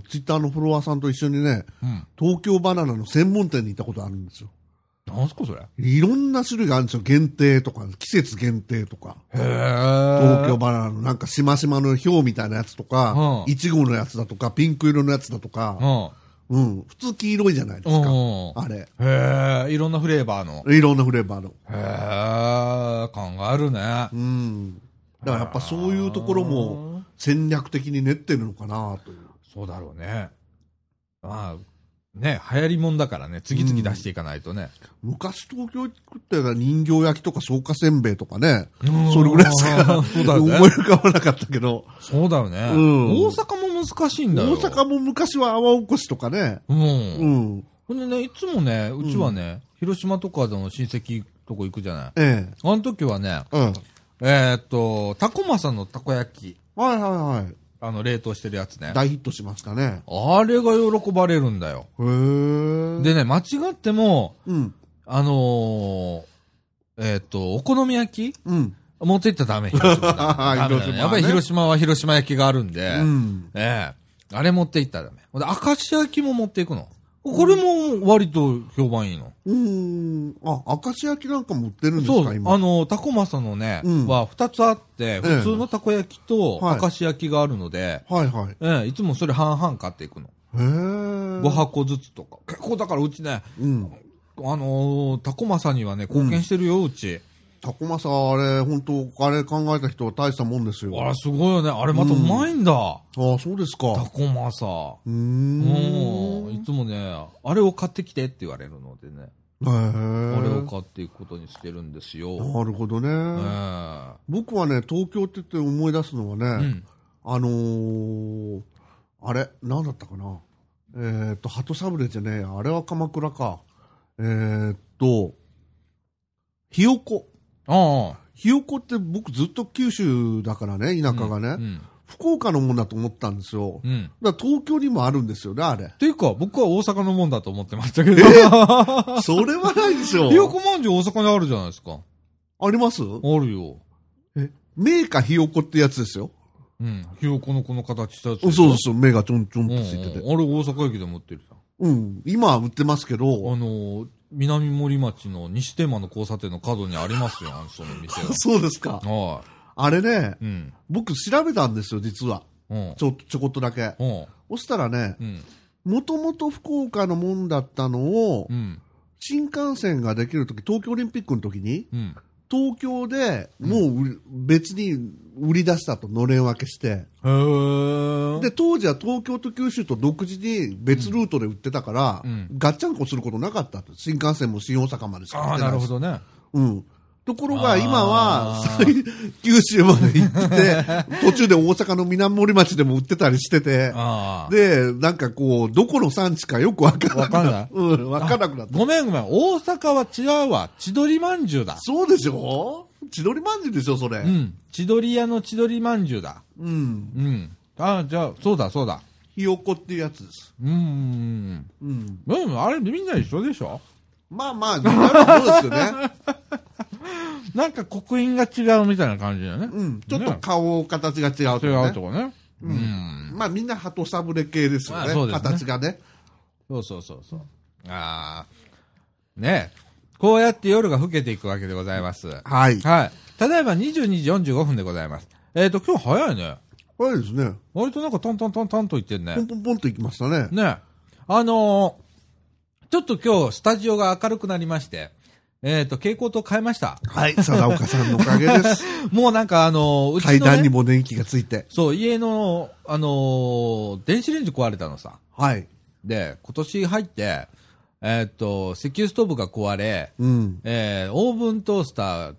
ー、ツイッターのフォロワーさんと一緒にね、あ。うん。東京バナナの専門店に行ったことあるんですよ。なんすかそれ？へいろんな種類があるんですよ。限定とか、季節限定とか。え。東京バナナのなんかしましまの表みたいなやつとか、うんいちごのやつだとか、ピンク色のやつだとか、うん。うん。普通黄色いじゃないですか。うん。あれ。へえ、いろんなフレーバーの。いろんなフレーバーの。へえ、考えるね。うん。だからやっぱそういうところも戦略的に練ってるのかなという。そうだろうね。まあ、ね、流行りもんだからね、次々出していかないとね。昔東京行ってた人形焼きとか草加せんべいとかね、うんそれぐらいしかそうだよね思い浮かばなかったけど、そうだよね。うん大阪も難しいんだよ。大阪も昔は泡起こしとかね、うん。うん。ほんでね、いつもね、うちはね、広島とかの親戚とこ行くじゃない。えあの時はね、え。うん。えーっと、タコマサのたこ焼き、はいはいはい。あの、冷凍してるやつね。大ヒットしましたね。あれが喜ばれるんだよ。へえ。でね、間違っても、うん。あのー、えーっと、お好み焼きうん。持っていったらダメ。広島 ダメだね広島はねやっぱり広島は広島焼きがあるんで、うん。ええあれ持って行ったらダメ。で、明石焼きも持っていくの。これも割と評判いいの。うーん。あ、明石焼きなんかも売ってるんですか、そう、今？あの、タコマサのね、うんは二つあって、普通のたこ焼きとはい明石焼きがあるので、はいはい。ええいつもそれ半々買っていくの。へー。5箱ずつとか。結構だからうちね、うん。あのータコマサにはね、貢献してるよ、うち。タコマサ、あれ、本当あれ考えた人は大したもんですよ。あら、すごいよね。あれまたうまいんだ。ああ、そうですタか。コマサ。うー。うんん。いつもね、あれを買ってきてって言われるのでね、へあれをえ。買っていくことにしてるんですよ。なるほどね。え僕はね、東京って言って思い出すのはね、えうん。あのー、あれ、なんだったかな。えっ、と、鳩サブレーじゃねえや。あれは鎌倉か。えっ、と、ひよこ。ああ。ひよこって僕ずっと九州だからね、田舎がね。うん。福岡のもんだと思ったんですよ。うん。だ東京にもあるんですよね、あれ。っていうか、僕は大阪のもんだと思ってましたけど。それはないでしょ ひ。よこまんじゅう大阪にあるじゃないですか。あります？あるよ。え、メーカーひよこってやつですよ。うん。ひよこのこの形したやつ。そうそうそう、目がちょんちょんうんうん。とついてて。あれ大阪駅でも売ってるじうん。今は売ってますけゃん。あど、のー、南森町の西天満の交差点の角にありますよ、あのその店 そうですか。が。はあれねい。、うん。僕調べたんですよ、実は。うん。ちょ、ちょこっとだけ。うん。そしたらね、うん。もともと福岡のもんだったのをう、ん。新幹線ができるとき、東京オリンピックの時に、うん。東京でもう別に売り出したと、のれん分けして。で、当時は東京と九州と独自に別ルートで売ってたから、うんガッチャンコすることなかったと。新幹線も新大阪までしか売ってなないるほどね。うん。ところが今は九州まで行ってて、途中で大阪の南森町でも売ってたりしてて。で、なんかこう、どこの産地かよくわからなくないうん、わからなくなった。ごめんごめん。大阪は違うわ。千鳥まんじゅうだ。そうでしょ？千鳥まんじゅうでしょ、それ。うん。千鳥屋の千鳥まんじゅうだ。うん。うん。ああ、じゃあ、そうだそうだ。ひよこっていうやつです。うんうんうん。うん。うん、あれみんな一緒でしょ？まあまあ、似たようなものですよね。なんか刻印が違うみたいな感じだよね。うん。ちょっと顔、形が違うとかね。違うとかね。う。うんん。まあみんな鳩サブレ系ですよね。まあそうですね形がね。そうそうそうそう。ああ。ねえ。こうやって夜が更けていくわけでございます。はい。はい。ただいま22時45分でございます。えっ、と、今日早いね。これですね。割となんかトントントントンと言ってんねポ。ンポンポンといきましたね。ねあのーちょっと今日スタジオが明るくなりまして、えっ、と、蛍光灯変えました。はい。貞岡さんのおかげです。もうなんかあのーうちの、ね、階段にも電気がついて。そう、家の、あのー電子レンジ壊れたのさ。はい。で、今年入って、えっ、と、石油ストーブが壊れ、うん。えーオーブントースター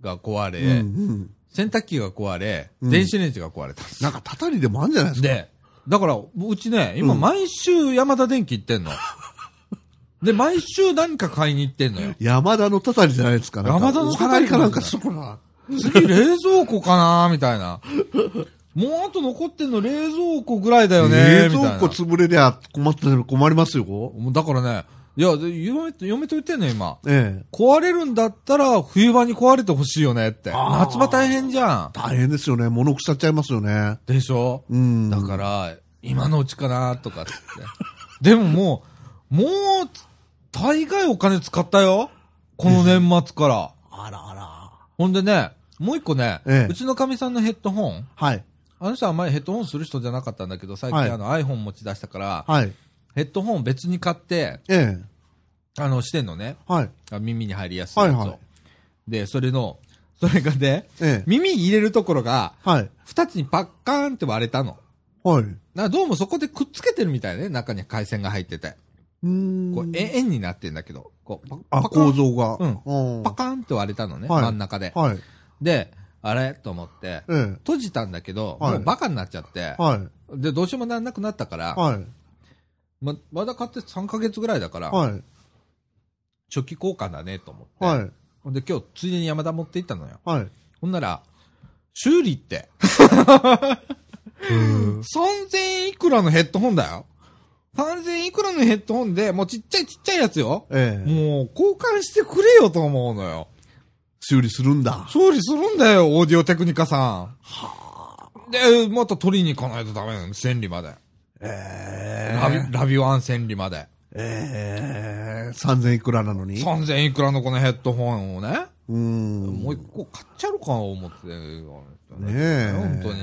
が壊れ、うんうん。洗濯機が壊れ、うん電子レンジが壊れた。なんか、たたりでもあるんじゃないですか？で、だから、うちね、今うん毎週山田電機行ってんの。で、毎週何か買いに行ってんのよ。山田のたたりじゃないですか。山田のたたりかなんかしとくな。次、冷蔵庫かなみたいな。もうあと残ってんの冷蔵庫ぐらいだよね冷蔵庫潰れりゃ困ってる困りますよ。もうだからね、いや、で嫁と、嫁と言ってんのよ、今。ええ。壊れるんだったら、冬場に壊れてほしいよねって。夏場大変じゃん。大変ですよね。物腐っちゃいますよね。でしょ？うん。だから、今のうちかなとかって。でももう、もう、大概お金使ったよ。この年末から。あらあら。ほんでね、もう一個ね、ええうちのかみさんのヘッドホン、はい。あの人は前ヘッドホンする人じゃなかったんだけど、最はい近あの iPhone 持ち出したから、はい。ヘッドホン別に買って、ええ。あの、してんのね。はい。あ耳に入りやすいやつを。はいはいで、それの、それがね、ええ。耳入れるところが、はい。二つにパッカーンって割れたの。はい。などうもそこでくっつけてるみたいね。中に回線が入ってて。こう、え円になってんだけど、こう、パあ、構造が。うんうんパカーンって割れたのね、はい真ん中で。はい。で、あれ？と思って、ええ。閉じたんだけど、はいもうバカになっちゃって、はい。で、どうしようもなんなくなったから、はい。ま、まだ買って3ヶ月ぐらいだから、はい。初期交換だねと思って、はい。ほんで今日ついでに山田持って行ったのよ。はい。ほんなら、修理って、3000 円いくらのヘッドホンだよ。3000円いくらのヘッドホンで、もうちっちゃいちっちゃいやつよ。ええ。もう交換してくれよと思うのよ。修理するんだ。修理するんだよ、オーディオテクニカさん。で、また取りに行かないとダメなの、千里まで。えラビ、ラビワン千里まで。ええ3000いくらなのに3000いくらのこのヘッドホンをね、うん。もう一個買っちゃうか思って、ねねえ。本当に。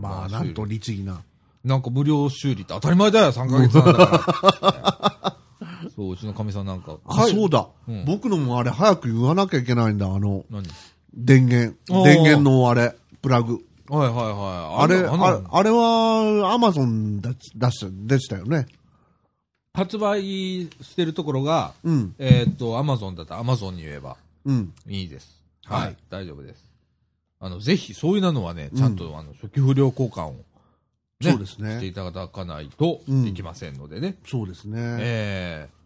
まあ、なんと律儀な。なんか無料修理って当たり前だよ、3ヶ月なんだから。そう、うちのかみさんなんか。あ、そうだ、うん僕のもあれ早く言わなきゃいけないんだ。あの、何？電源。電源のあれ、プラグ。はいはいはい。あれ、のあれあれは、アマゾンで出した、でしたよね。発売してるところが、うん。えーっと、アマゾンだったらアマゾンに言えばうん。いいです。はい。はい大丈夫です。あの、ぜひ、そういうのはね、うんちゃんと、あの、初期不良交換を、そうですしてね。いただかないとうんいきませんのでね。そうですね。ええ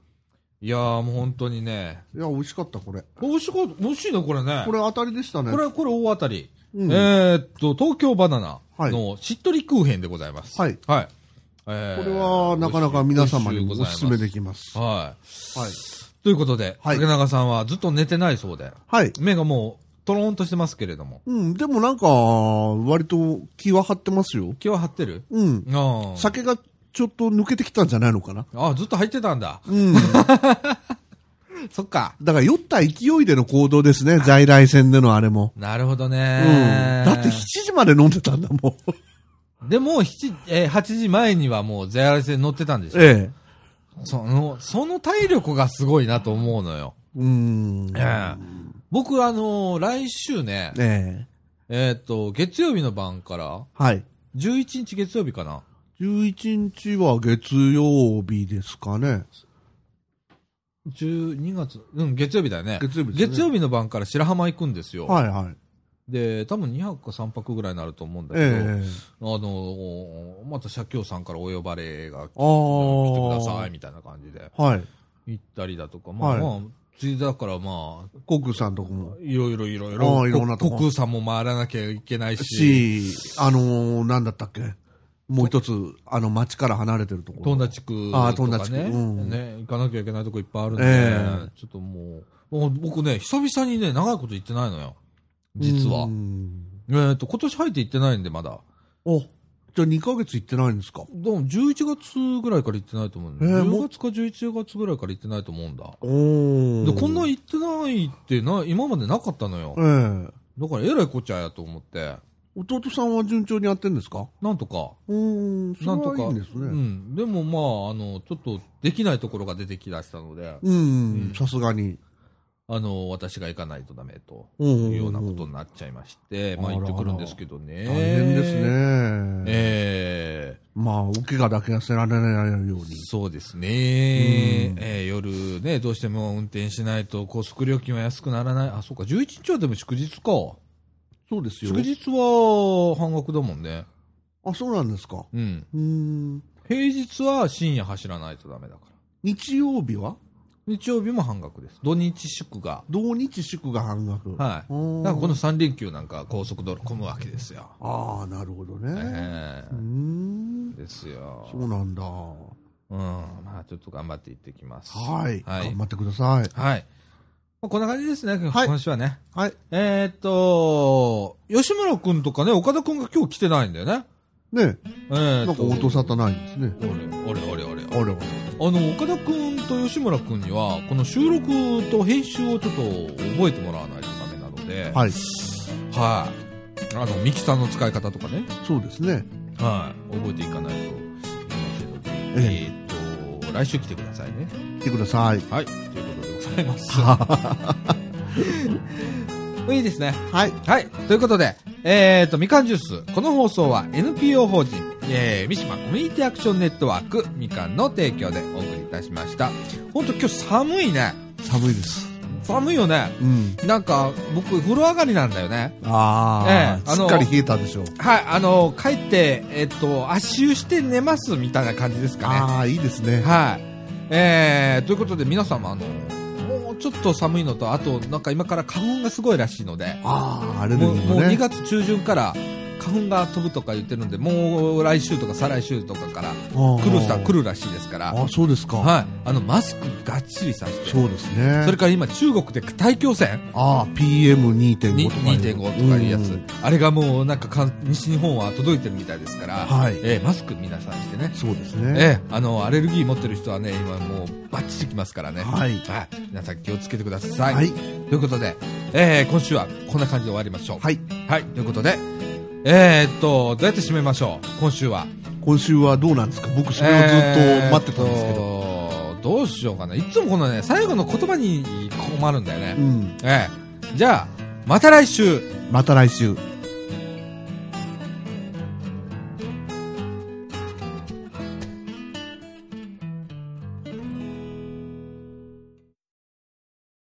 いやーもう本当にね、いや、美味しかった、これ。美味しかった、美味しいね、これね。これ当たりでしたね。これ、これ大当たり。うんえーっと、東京バナナはいのしっとり空編でございます。はい。はい。えーこれは、なかなか皆様にもお勧めできます。ははい。い。ということで、はい竹永さんはずっと寝てないそうで、はい。目がもう、トローンとしてますけれども。うん、でもなんか、割と気は張ってますよ。気は張ってる？うん。ああ。酒がちょっと抜けてきたんじゃないのかな。あずっと入ってたんだ。うん。そっか。だから酔った勢いでの行動ですね、在来線でのあれも。なるほどうん。ね。だって7時まで飲んでたんだもん。でも、7、えー8時前にはもう JR 線乗ってたんでしょ？ええ。その、その体力がすごいなと思うのよ。うん。ええ僕、あのー来週ね、ええ。えーっと、月曜日の晩から、はい。11日月曜日かな。11日は月曜日ですかね。12月、うん、月曜日だよね。月曜日ですね月曜日の晩から白浜行くんですよ。はいはい。で、多分2泊か3泊ぐらいになると思うんだけど、ええ。あのーまた社協さんからお呼ばれが来ああ。てくださいみたいな感じではい。行ったりだとか、まあはいまあ、だからまあ、コックさんとこも。いろいろいろいあろ、あいろんなとこさんも回らなきゃいけないし、し、あのー、なんだったっけ？もう一つ、あの、町から離れてるところ。トンダ地区ああとかねトンダ地区うんね、行かなきゃいけないとこいっぱいあるんで、ええちょっともう、もう僕ね、久々にね、長いこと行ってないのよ。実はう。んえっ、と、今年入って行ってないんで、まだ。お、じゃあ2ヶ月行ってないんですか？でも、11月ぐらいから行ってないと思うんだ。ええも10月か11月ぐらいから行ってないと思うんだ。おで、こんな行ってないってな、今までなかったのよえ。えだから、えらいこっちゃやと思って、弟さんは順調にやってんですか？なんとか。うーん、なんとか。はいいんですね。うん。でも、まあ、あの、ちょっと、できないところが出てきだしたので、うん、さすがに。あの、私が行かないとダメと。うんいうようなことになっちゃいまして、まあ行ってくるんですけどね。大変ですね。ええまあ、お怪我だけはせられないように。そうですね。うんええ夜ね、どうしても運転しないと高速料金は安くならない。あ、そうか、11日はでも祝日か。そうですよ。祝日は半額だもんね。あ、そうなんですか。うん。うーん。平日は深夜走らないとダメだから。日曜日は？日曜日も半額です。土日祝が。同日祝が半額。はい。うんだからこの3連休なんか高速道路混むわけですよ。ああ、なるほどね。えうーんえ。ですよ。そうなんだ。うん。まあちょっと頑張って行ってきます。はい。はい頑張ってください。はい。まあ、こんな感じですね、はい今週はね。はい。えーっと、吉村くんとかね、岡田くんが今日来てないんだよね。ねえーなんか音沙汰ないんですね。俺、俺、俺、俺。あれは。あの、岡田くんと吉村くんには、この収録と編集をちょっと覚えてもらわないとダメなので、はい。はい。あの、ミキサーの使い方とかね、そうですね。はい。覚えていかないといけええーっと、来週来てくださいね。来てください。はい。ということでございます。いいですね。はい。はい。ということで、えーと、みかんジュース。この放送は NPO 法人、えー、三島コミュニティアクションネットワーク、みかんの提供でお送りいたしました。ほんと今日寒いね。寒いです。寒いよね。うん。なんか、僕、風呂上がりなんだよね。ああ、ええあのしっかり冷えたでしょう。はい、あの、帰って、えっと、足湯して寝ますみたいな感じですかね。ああ、いいですね。はい。えー、ということで皆様、あの、もうちょっと寒いのと、あと、なんか今から花粉がすごいらしいので、ああ、アレルギもうもう2ーもね。月中旬から、花粉が飛ぶとか言ってるんで、もう来週とか再来週とかから来来る人は来るらしいですから、あ、そうですか。はい、あのマスクがっちりさせて、そうですね。それから今、中国で大気汚染ああ、PM2.5 にとかいう。2.5とかいうやつ、んあれがもうなんか西日本は届いてるみたいですから、はいえーマスク皆さんしてね、そうですね。えーあのアレルギー持ってる人はね、今もうバッチリきますからね、はい皆さん気をつけてください。はい。ということで、えー今週はこんな感じで終わりましょう。はい。はい、ということで、えーっと、どうやって締めましょう、今週は。今週はどうなんですか？僕それをずっと待ってたんですけど。ど。どうしようかな。いつもこのね、最後の言葉に困るんだよね。うん。ええじゃあ、また来週。また来週。